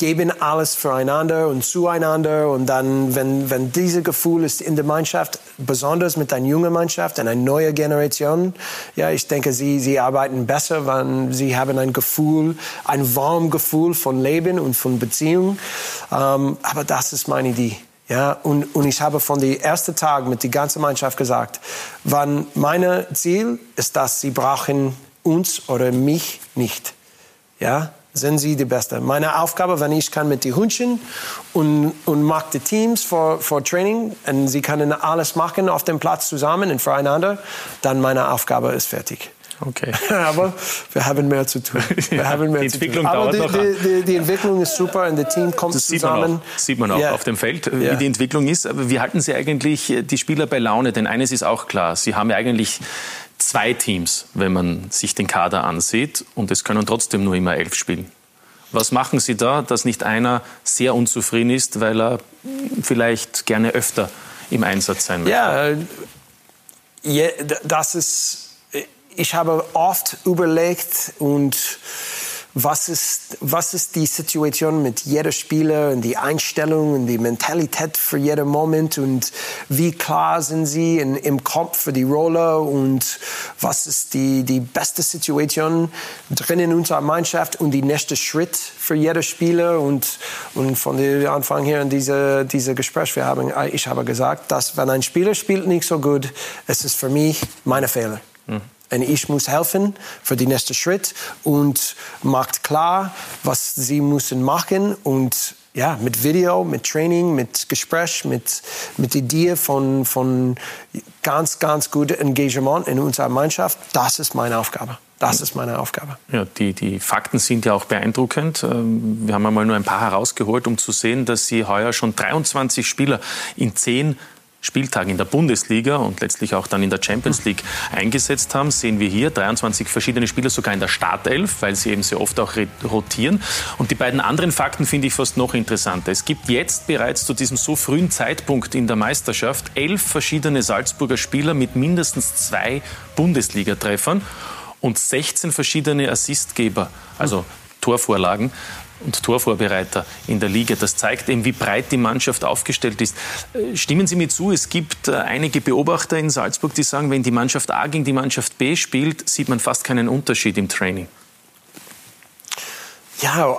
geben alles füreinander und zueinander. Und dann, wenn, wenn dieses Gefühl ist in der Mannschaft, besonders mit einer jungen Mannschaft, einer neuen Generation, ja, ich denke, sie, sie arbeiten besser, weil sie haben ein Gefühl, ein warmes Gefühl von Leben und von Beziehung. Ähm, aber das ist meine Idee. Ja, und, und ich habe von dem ersten Tag mit der ganzen Mannschaft gesagt, wann mein Ziel ist, dass sie brauchen uns oder mich nicht. Ja, sind sie die Beste. Meine Aufgabe, wenn ich kann mit den Hündchen und, und mache die Teams für, für Training und sie können alles machen auf dem Platz zusammen und füreinander, dann meine Aufgabe ist fertig. Okay. [laughs] Aber wir haben mehr zu tun. [laughs] Wir haben mehr die Entwicklung zu tun. dauert die, die, die, die, Entwicklung ist super und das Team kommt das zusammen. Sieht man auch, sieht man auch ja. auf dem Feld, wie ja. die Entwicklung ist. Aber wie halten Sie eigentlich die Spieler bei Laune? Denn eines ist auch klar, Sie haben ja eigentlich zwei Teams, wenn man sich den Kader ansieht. Und es können trotzdem nur immer elf spielen. Was machen Sie da, dass nicht einer sehr unzufrieden ist, weil er vielleicht gerne öfter im Einsatz sein möchte? Ja, das ist, ich habe oft überlegt und was ist, was ist die Situation mit jeder Spieler und die Einstellung und die Mentalität für jeden Moment und wie klar sind sie in, im Kopf für die Rolle und was ist die, die beste Situation drin in unserer Mannschaft und die nächste Schritt für jeder Spieler und, und von dem Anfang her in diese, diese Gespräch, wir haben, ich habe gesagt, dass wenn ein Spieler spielt nicht so gut, es ist für mich meine Fehler. Mhm. Und ich muss helfen für den nächsten Schritt und macht klar, was sie müssen machen und ja, mit Video, mit Training, mit Gespräch, mit, mit Idee von, von ganz, ganz gutem Engagement in unserer Mannschaft. Das ist meine Aufgabe. Das ist meine Aufgabe. Ja, die, die Fakten sind ja auch beeindruckend. Ähm, wir haben einmal nur ein paar herausgeholt, um zu sehen, dass Sie heuer schon 23 Spieler in zehn Spieltagen in der Bundesliga und letztlich auch dann in der Champions League eingesetzt haben, sehen wir hier 23 verschiedene Spieler sogar in der Startelf, weil sie eben sehr oft auch rotieren. Und die beiden anderen Fakten finde ich fast noch interessanter. Es gibt jetzt bereits zu diesem so frühen Zeitpunkt in der Meisterschaft elf verschiedene Salzburger Spieler mit mindestens zwei Bundesligatreffern und 16 verschiedene Assistgeber, also Torvorlagen und Torvorbereiter in der Liga. Das zeigt eben, wie breit die Mannschaft aufgestellt ist. Äh, stimmen Sie mir zu, es gibt äh, einige Beobachter in Salzburg, die sagen, wenn die Mannschaft A gegen die Mannschaft B spielt, sieht man fast keinen Unterschied im Training. Ja,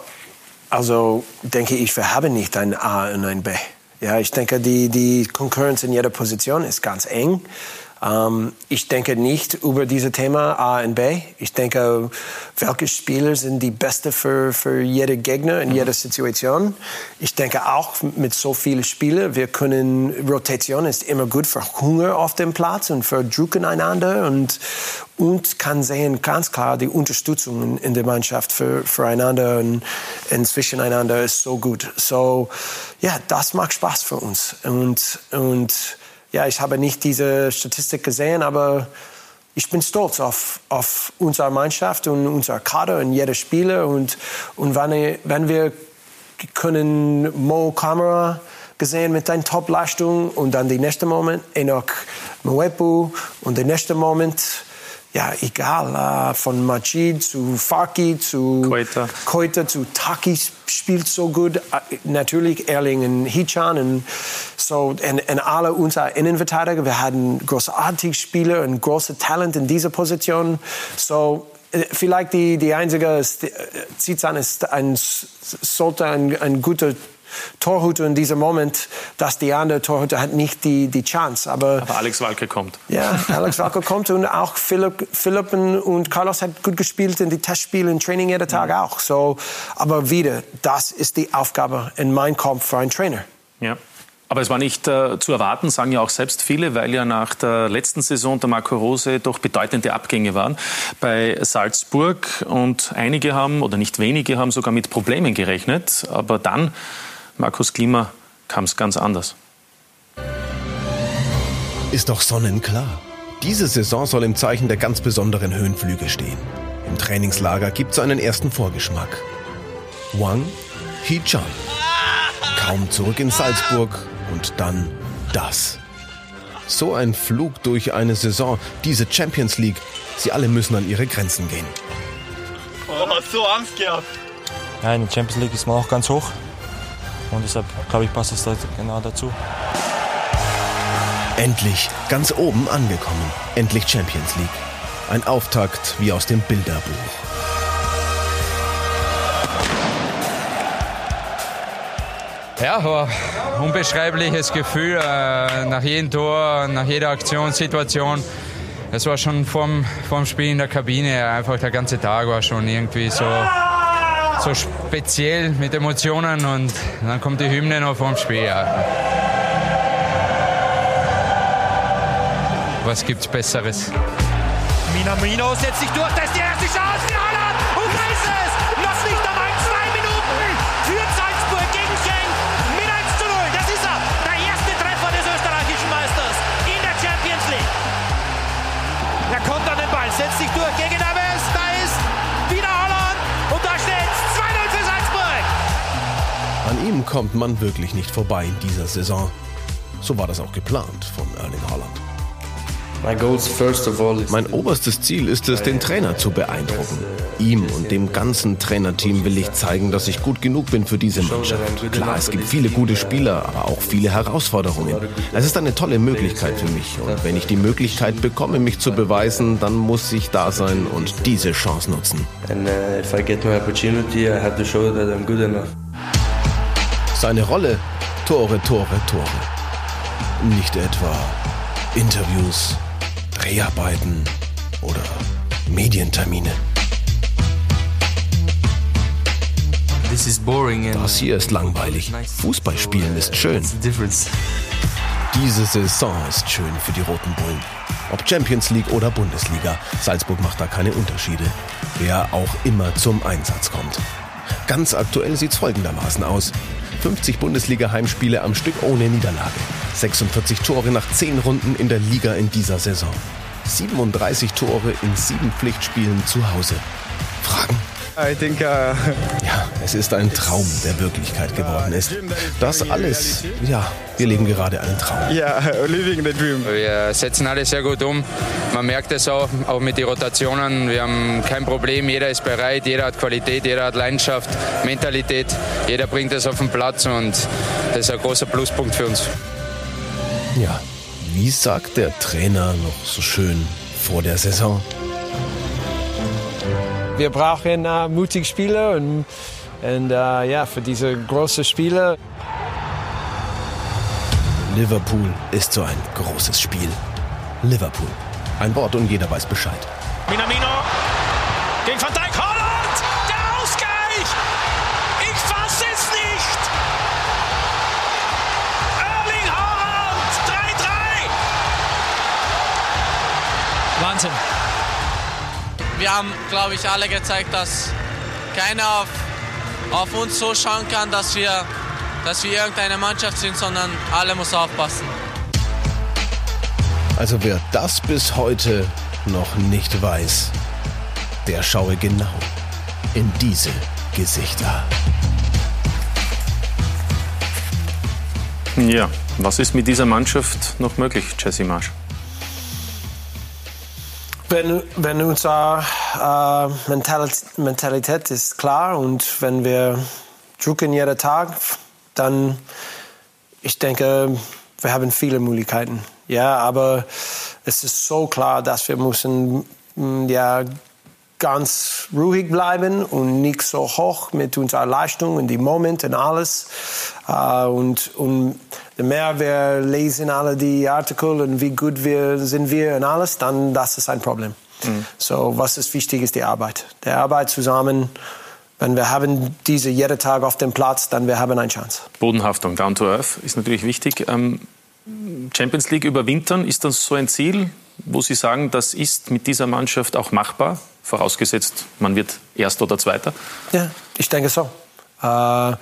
also denke ich, wir haben nicht ein A und ein B. Ja, ich denke, die, die Konkurrenz in jeder Position ist ganz eng. Ähm, ich denke nicht über dieses Thema A und B. Ich denke, welche Spieler sind die Beste für, für jede Gegner in jeder Situation. Ich denke auch mit so vielen Spielern, wir können, Rotation ist immer gut für Hunger auf dem Platz und für Druck einander und, und kann sehen ganz klar die Unterstützung in der Mannschaft für, füreinander und, und zwischeneinander ist so gut. So, ja, das macht Spaß für uns und, und ja, ich habe nicht diese Statistik gesehen, aber ich bin stolz auf, auf unsere Mannschaft und unser Kader und jeder Spieler. Und, und wenn, wenn wir können Mo Kamera gesehen mit deiner Top-Leistung und dann der nächste Moment Enoch Mwepu und der nächste Moment ja, egal, äh, von Majid zu Faki zu Koita. Koita zu Taki spielt so gut. Äh, natürlich Erling und Hichan und so, und, und alle unsere Innenverteidiger. Wir hatten großartige Spieler und große Talent in dieser Position. So, äh, vielleicht die, die einzige, Zizan ist ein, sollte ein, ein guter Torhüter in diesem Moment, dass die andere Torhüter hat nicht die, die Chance. Aber, Aber Alex Walke kommt. Ja, Alex Walke [laughs] kommt und auch Philipp, Philipp und Carlos hat gut gespielt in die Testspiele, im Training jeden Tag mhm. auch. So, aber wieder, das ist die Aufgabe in meinem Kopf für einen Trainer. Ja. Aber es war nicht äh, zu erwarten, sagen ja auch selbst viele, weil ja nach der letzten Saison der Marco Rose doch bedeutende Abgänge waren bei Salzburg. Und einige haben, oder nicht wenige, haben sogar mit Problemen gerechnet. Aber dann Markus Klima kam es ganz anders. Ist doch sonnenklar. Diese Saison soll im Zeichen der ganz besonderen Höhenflüge stehen. Im Trainingslager gibt es einen ersten Vorgeschmack. Wang Hee-chan. Kaum zurück in Salzburg und dann das. So ein Flug durch eine Saison, diese Champions League. Sie alle müssen an ihre Grenzen gehen. Oh, so Angst gehabt. Ja, in der Champions League ist man auch ganz hoch. Und deshalb, glaube ich, passt es da genau dazu. Endlich ganz oben angekommen. Endlich Champions League. Ein Auftakt wie aus dem Bilderbuch. Ja, war ein unbeschreibliches Gefühl äh, nach jedem Tor, nach jeder Aktionssituation. Es war schon vorm, vorm Spiel in der Kabine, einfach der ganze Tag war schon irgendwie so so speziell mit Emotionen und dann kommt die Hymne noch vorm Spiel. Ja. Was gibt's Besseres? Minamino setzt sich durch, das ist die kommt man wirklich nicht vorbei in dieser Saison. So war das auch geplant von Erling Haaland. Mein oberstes Ziel ist es, den Trainer zu beeindrucken. Ihm und dem ganzen Trainerteam will ich zeigen, dass ich gut genug bin für diese Mannschaft. Klar, es gibt viele gute Spieler, aber auch viele Herausforderungen. Es ist eine tolle Möglichkeit für mich. Und wenn ich die Möglichkeit bekomme, mich zu beweisen, dann muss ich da sein und diese Chance nutzen. And uh, if I get my opportunity, I have to show that I'm good enough. Seine Rolle? Tore, Tore, Tore. Nicht etwa Interviews, Dreharbeiten oder Medientermine. Das hier ist langweilig. Fußballspielen ist schön. Diese Saison ist schön für die Roten Bullen. Ob Champions League oder Bundesliga, Salzburg macht da keine Unterschiede. Wer auch immer zum Einsatz kommt. Ganz aktuell sieht es folgendermaßen aus. 50 Bundesliga-Heimspiele am Stück ohne Niederlage. 46 Tore nach 10 Runden in der Liga in dieser Saison. 37 Tore in sieben Pflichtspielen zu Hause. Fragen? I think, uh, ja, es ist ein Traum, der Wirklichkeit geworden ist. Das alles, ja, wir leben gerade einen Traum. Ja, yeah, [laughs] living the dream. Wir setzen alles sehr gut um. Man merkt es auch, auch mit den Rotationen. Wir haben kein Problem. Jeder ist bereit, jeder hat Qualität, jeder hat Leidenschaft, Mentalität. Jeder bringt es auf den Platz und das ist ein großer Pluspunkt für uns. Ja, wie sagt der Trainer noch so schön vor der Saison? Wir brauchen uh, mutige Spieler und, und uh, ja, für diese großen Spiele. Liverpool ist so ein großes Spiel. Liverpool. Ein Wort und jeder weiß Bescheid. Minamino wir haben, glaube ich, alle gezeigt, dass keiner auf, auf uns so schauen kann, dass wir, dass wir irgendeine Mannschaft sind, sondern alle muss aufpassen. Also wer das bis heute noch nicht weiß, der schaue genau in diese Gesichter. Ja, was ist mit dieser Mannschaft noch möglich, Jesse Marsch? Wenn, wenn unsere äh, Mentalität, ist klar und wenn wir drucken jeden Tag, dann ich denke, wir haben viele Möglichkeiten. Ja, aber es ist so klar, dass wir müssen mm, ja ganz ruhig bleiben und nicht so hoch mit unserer Leistung und die Moment und alles. Uh, und, und mehr wir lesen alle die Artikel und wie gut wir sind wir und alles, dann das ist ein Problem. Mhm. So, was ist wichtig, ist die Arbeit. Die Arbeit zusammen. Wenn wir haben diese jeden Tag auf dem Platz, dann wir haben eine Chance. Bodenhaftung, down to earth, ist natürlich wichtig. Ähm, Champions League überwintern, ist das so ein Ziel, wo Sie sagen, das ist mit dieser Mannschaft auch machbar? vorausgesetzt, man wird Erster oder Zweiter? Ja, ich denke so. Äh,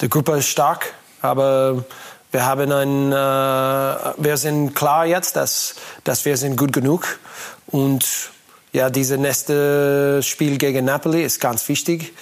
die Gruppe ist stark, aber wir haben ein, äh, wir sind klar jetzt, dass, dass wir sind gut genug und ja, dieses nächste Spiel gegen Napoli ist ganz wichtig.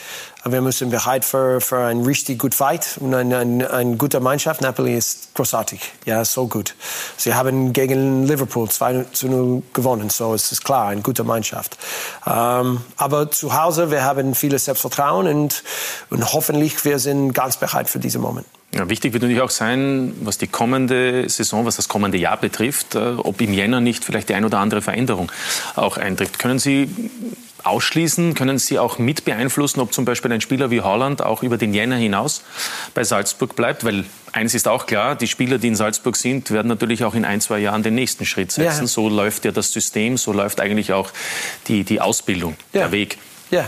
Wir müssen bereit für, für ein richtig gut Fight und eine, eine, eine gute Mannschaft. Napoli ist großartig, ja, so gut. Sie haben gegen Liverpool 2 zu 0 gewonnen, so es ist klar, eine gute Mannschaft. Ähm, aber zu Hause, wir haben vieles Selbstvertrauen und, und hoffentlich wir sind ganz bereit für diesen Moment. Ja, wichtig wird natürlich auch sein, was die kommende Saison, was das kommende Jahr betrifft, äh, ob im Jänner nicht vielleicht die ein oder andere Veränderung auch eintritt. Können Sie ausschließen? Können Sie auch mit beeinflussen, ob zum Beispiel ein Spieler wie Holland auch über den Jänner hinaus bei Salzburg bleibt? Weil eines ist auch klar, die Spieler, die in Salzburg sind, werden natürlich auch in ein, zwei Jahren den nächsten Schritt setzen. Ja. So läuft ja das System, so läuft eigentlich auch die, die Ausbildung, ja. der Weg. Ja.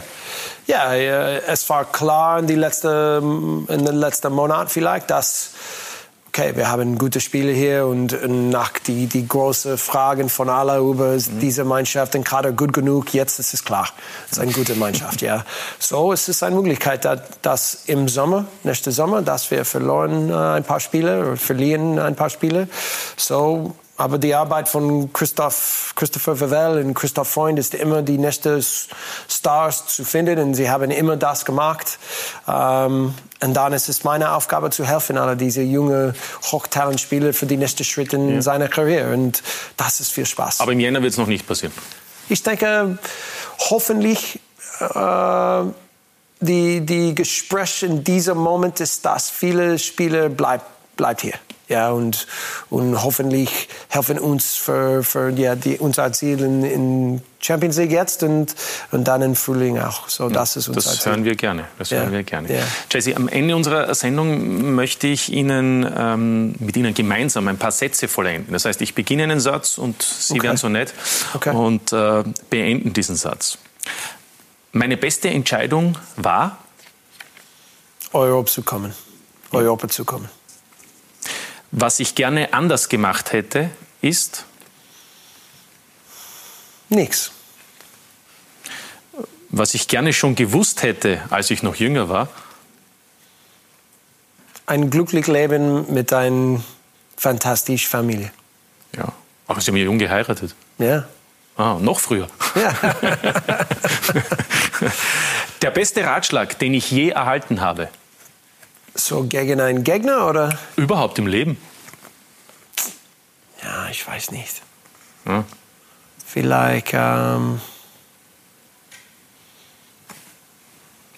Ja, es war klar in, die letzte, in den letzten Monaten vielleicht, dass okay, wir haben gute Spiele hier und nach die, die großen Fragen von aller über mhm. diese Mannschaft den Kader gut genug, jetzt ist es klar, es ist eine gute Mannschaft, ja. So, es ist eine Möglichkeit, dass, dass im Sommer, nächsten Sommer, dass wir verloren äh, ein paar Spiele verlieren ein paar Spiele. So, aber die Arbeit von Christoph, Christopher Vavell und Christoph Freund ist immer die nächsten Stars zu finden und sie haben immer das gemacht. Ähm, und dann ist es meine Aufgabe zu helfen, alle diese jungen Hochtalentspieler für die nächsten Schritte in ja. seiner Karriere. Und das ist viel Spaß. Aber im Jänner wird es noch nicht passieren. Ich denke, hoffentlich äh, die, die Gespräche in diesem Moment ist, dass viele Spieler bleiben bleibt hier. Ja, und, und hoffentlich helfen uns für, für ja, die, unser Ziel in, in Champions League jetzt und, und dann im Frühling auch. So, das ist unser das Ziel. hören wir gerne. Das ja. hören wir gerne. Ja. Jesse, am Ende unserer Sendung möchte ich Ihnen ähm, mit Ihnen gemeinsam ein paar Sätze vollenden. Das heißt, ich beginne einen Satz und Sie okay. werden so nett okay. und äh, beenden diesen Satz. Meine beste Entscheidung war, Europa zu kommen. Europa zu kommen. Was ich gerne anders gemacht hätte, ist? Nichts. Was ich gerne schon gewusst hätte, als ich noch jünger war? Ein glückliches Leben mit einer fantastischen Familie. Ja, aber Sie haben ja jung geheiratet. Ja. Ah, noch früher. Ja. [laughs] Der beste Ratschlag, den ich je erhalten habe. So gegen einen Gegner oder? Überhaupt im Leben. Ja, ich weiß nicht. Hm? Vielleicht. Ähm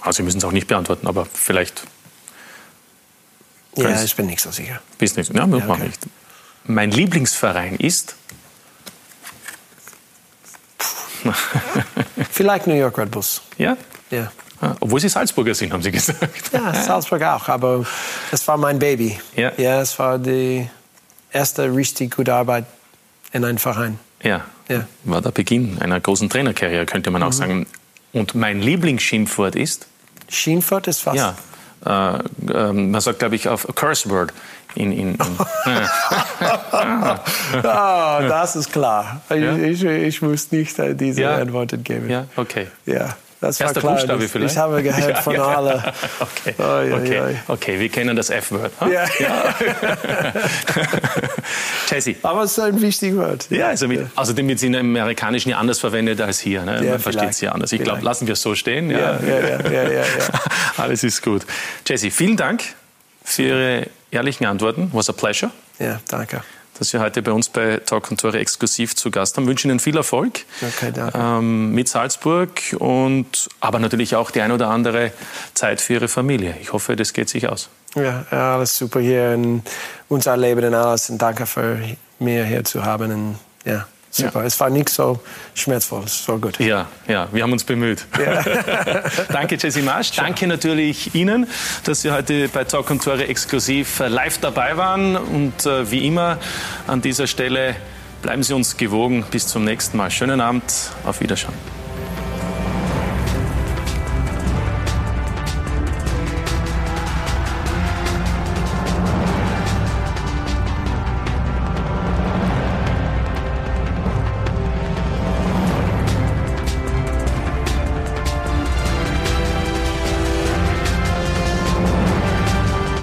also Sie müssen es auch nicht beantworten, aber vielleicht. Ja, ich bin nicht so sicher. Bist nicht. Ja, ja okay. nicht. Mein Lieblingsverein ist. Vielleicht New York Red Bulls. Ja? Ja. Obwohl Sie Salzburger sind, haben Sie gesagt. Ja, [laughs] Salzburg auch, aber das war mein Baby. Ja. Ja, es war die erste richtig gute Arbeit in einem Verein. Ja. ja. War der Beginn einer großen Trainerkarriere, könnte man auch mhm. sagen. Und mein Lieblingsschimpfwort ist? Schimpfwort ist was? Ja. Äh, äh, man sagt, glaube ich, auf curse word. In, in, in. [laughs] ah, das ist klar. Ja? Ich, ich, ich, muss nicht diese ja. Antworten geben. Ja, okay. Ja. Das Erster war klar. Buchstabe das, vielleicht? Ich habe gehört [laughs] ja, von ja. allen. [laughs] Okay. Oi, okay. Oi. okay, wir kennen das F-Wort. Huh? Ja. ja. [laughs] Jesse. Aber es ist ein wichtiges Wort. Ja, also mit, außerdem wird es in Amerikanischen ja anders verwendet als hier. Ne? Man versteht es ja anders. Ich glaube, lassen wir es so stehen. Ja, ja. ja, ja, Alles ist gut. Jesse, vielen Dank für Ihre ehrlichen Antworten. Was a pleasure. Ja, danke. Dass Sie heute bei uns bei Talk und Tore exklusiv zu Gast haben. Ich wünsche Ihnen viel Erfolg okay, ähm, mit Salzburg und aber natürlich auch die ein oder andere Zeit für Ihre Familie. Ich hoffe, das geht sich aus. Ja, alles super hier in unser Leben und alles. Und danke für mir hier zu haben. Und, ja. Super, ja. es war nicht so schmerzvoll, so gut. Ja, ja, wir haben uns bemüht. Ja. [laughs] Danke, Jesse Marsch. Danke natürlich Ihnen, dass Sie heute bei Talk und Tore exklusiv äh, live dabei waren. Und äh, wie immer an dieser Stelle bleiben Sie uns gewogen. Bis zum nächsten Mal. Schönen Abend, auf Wiederschauen.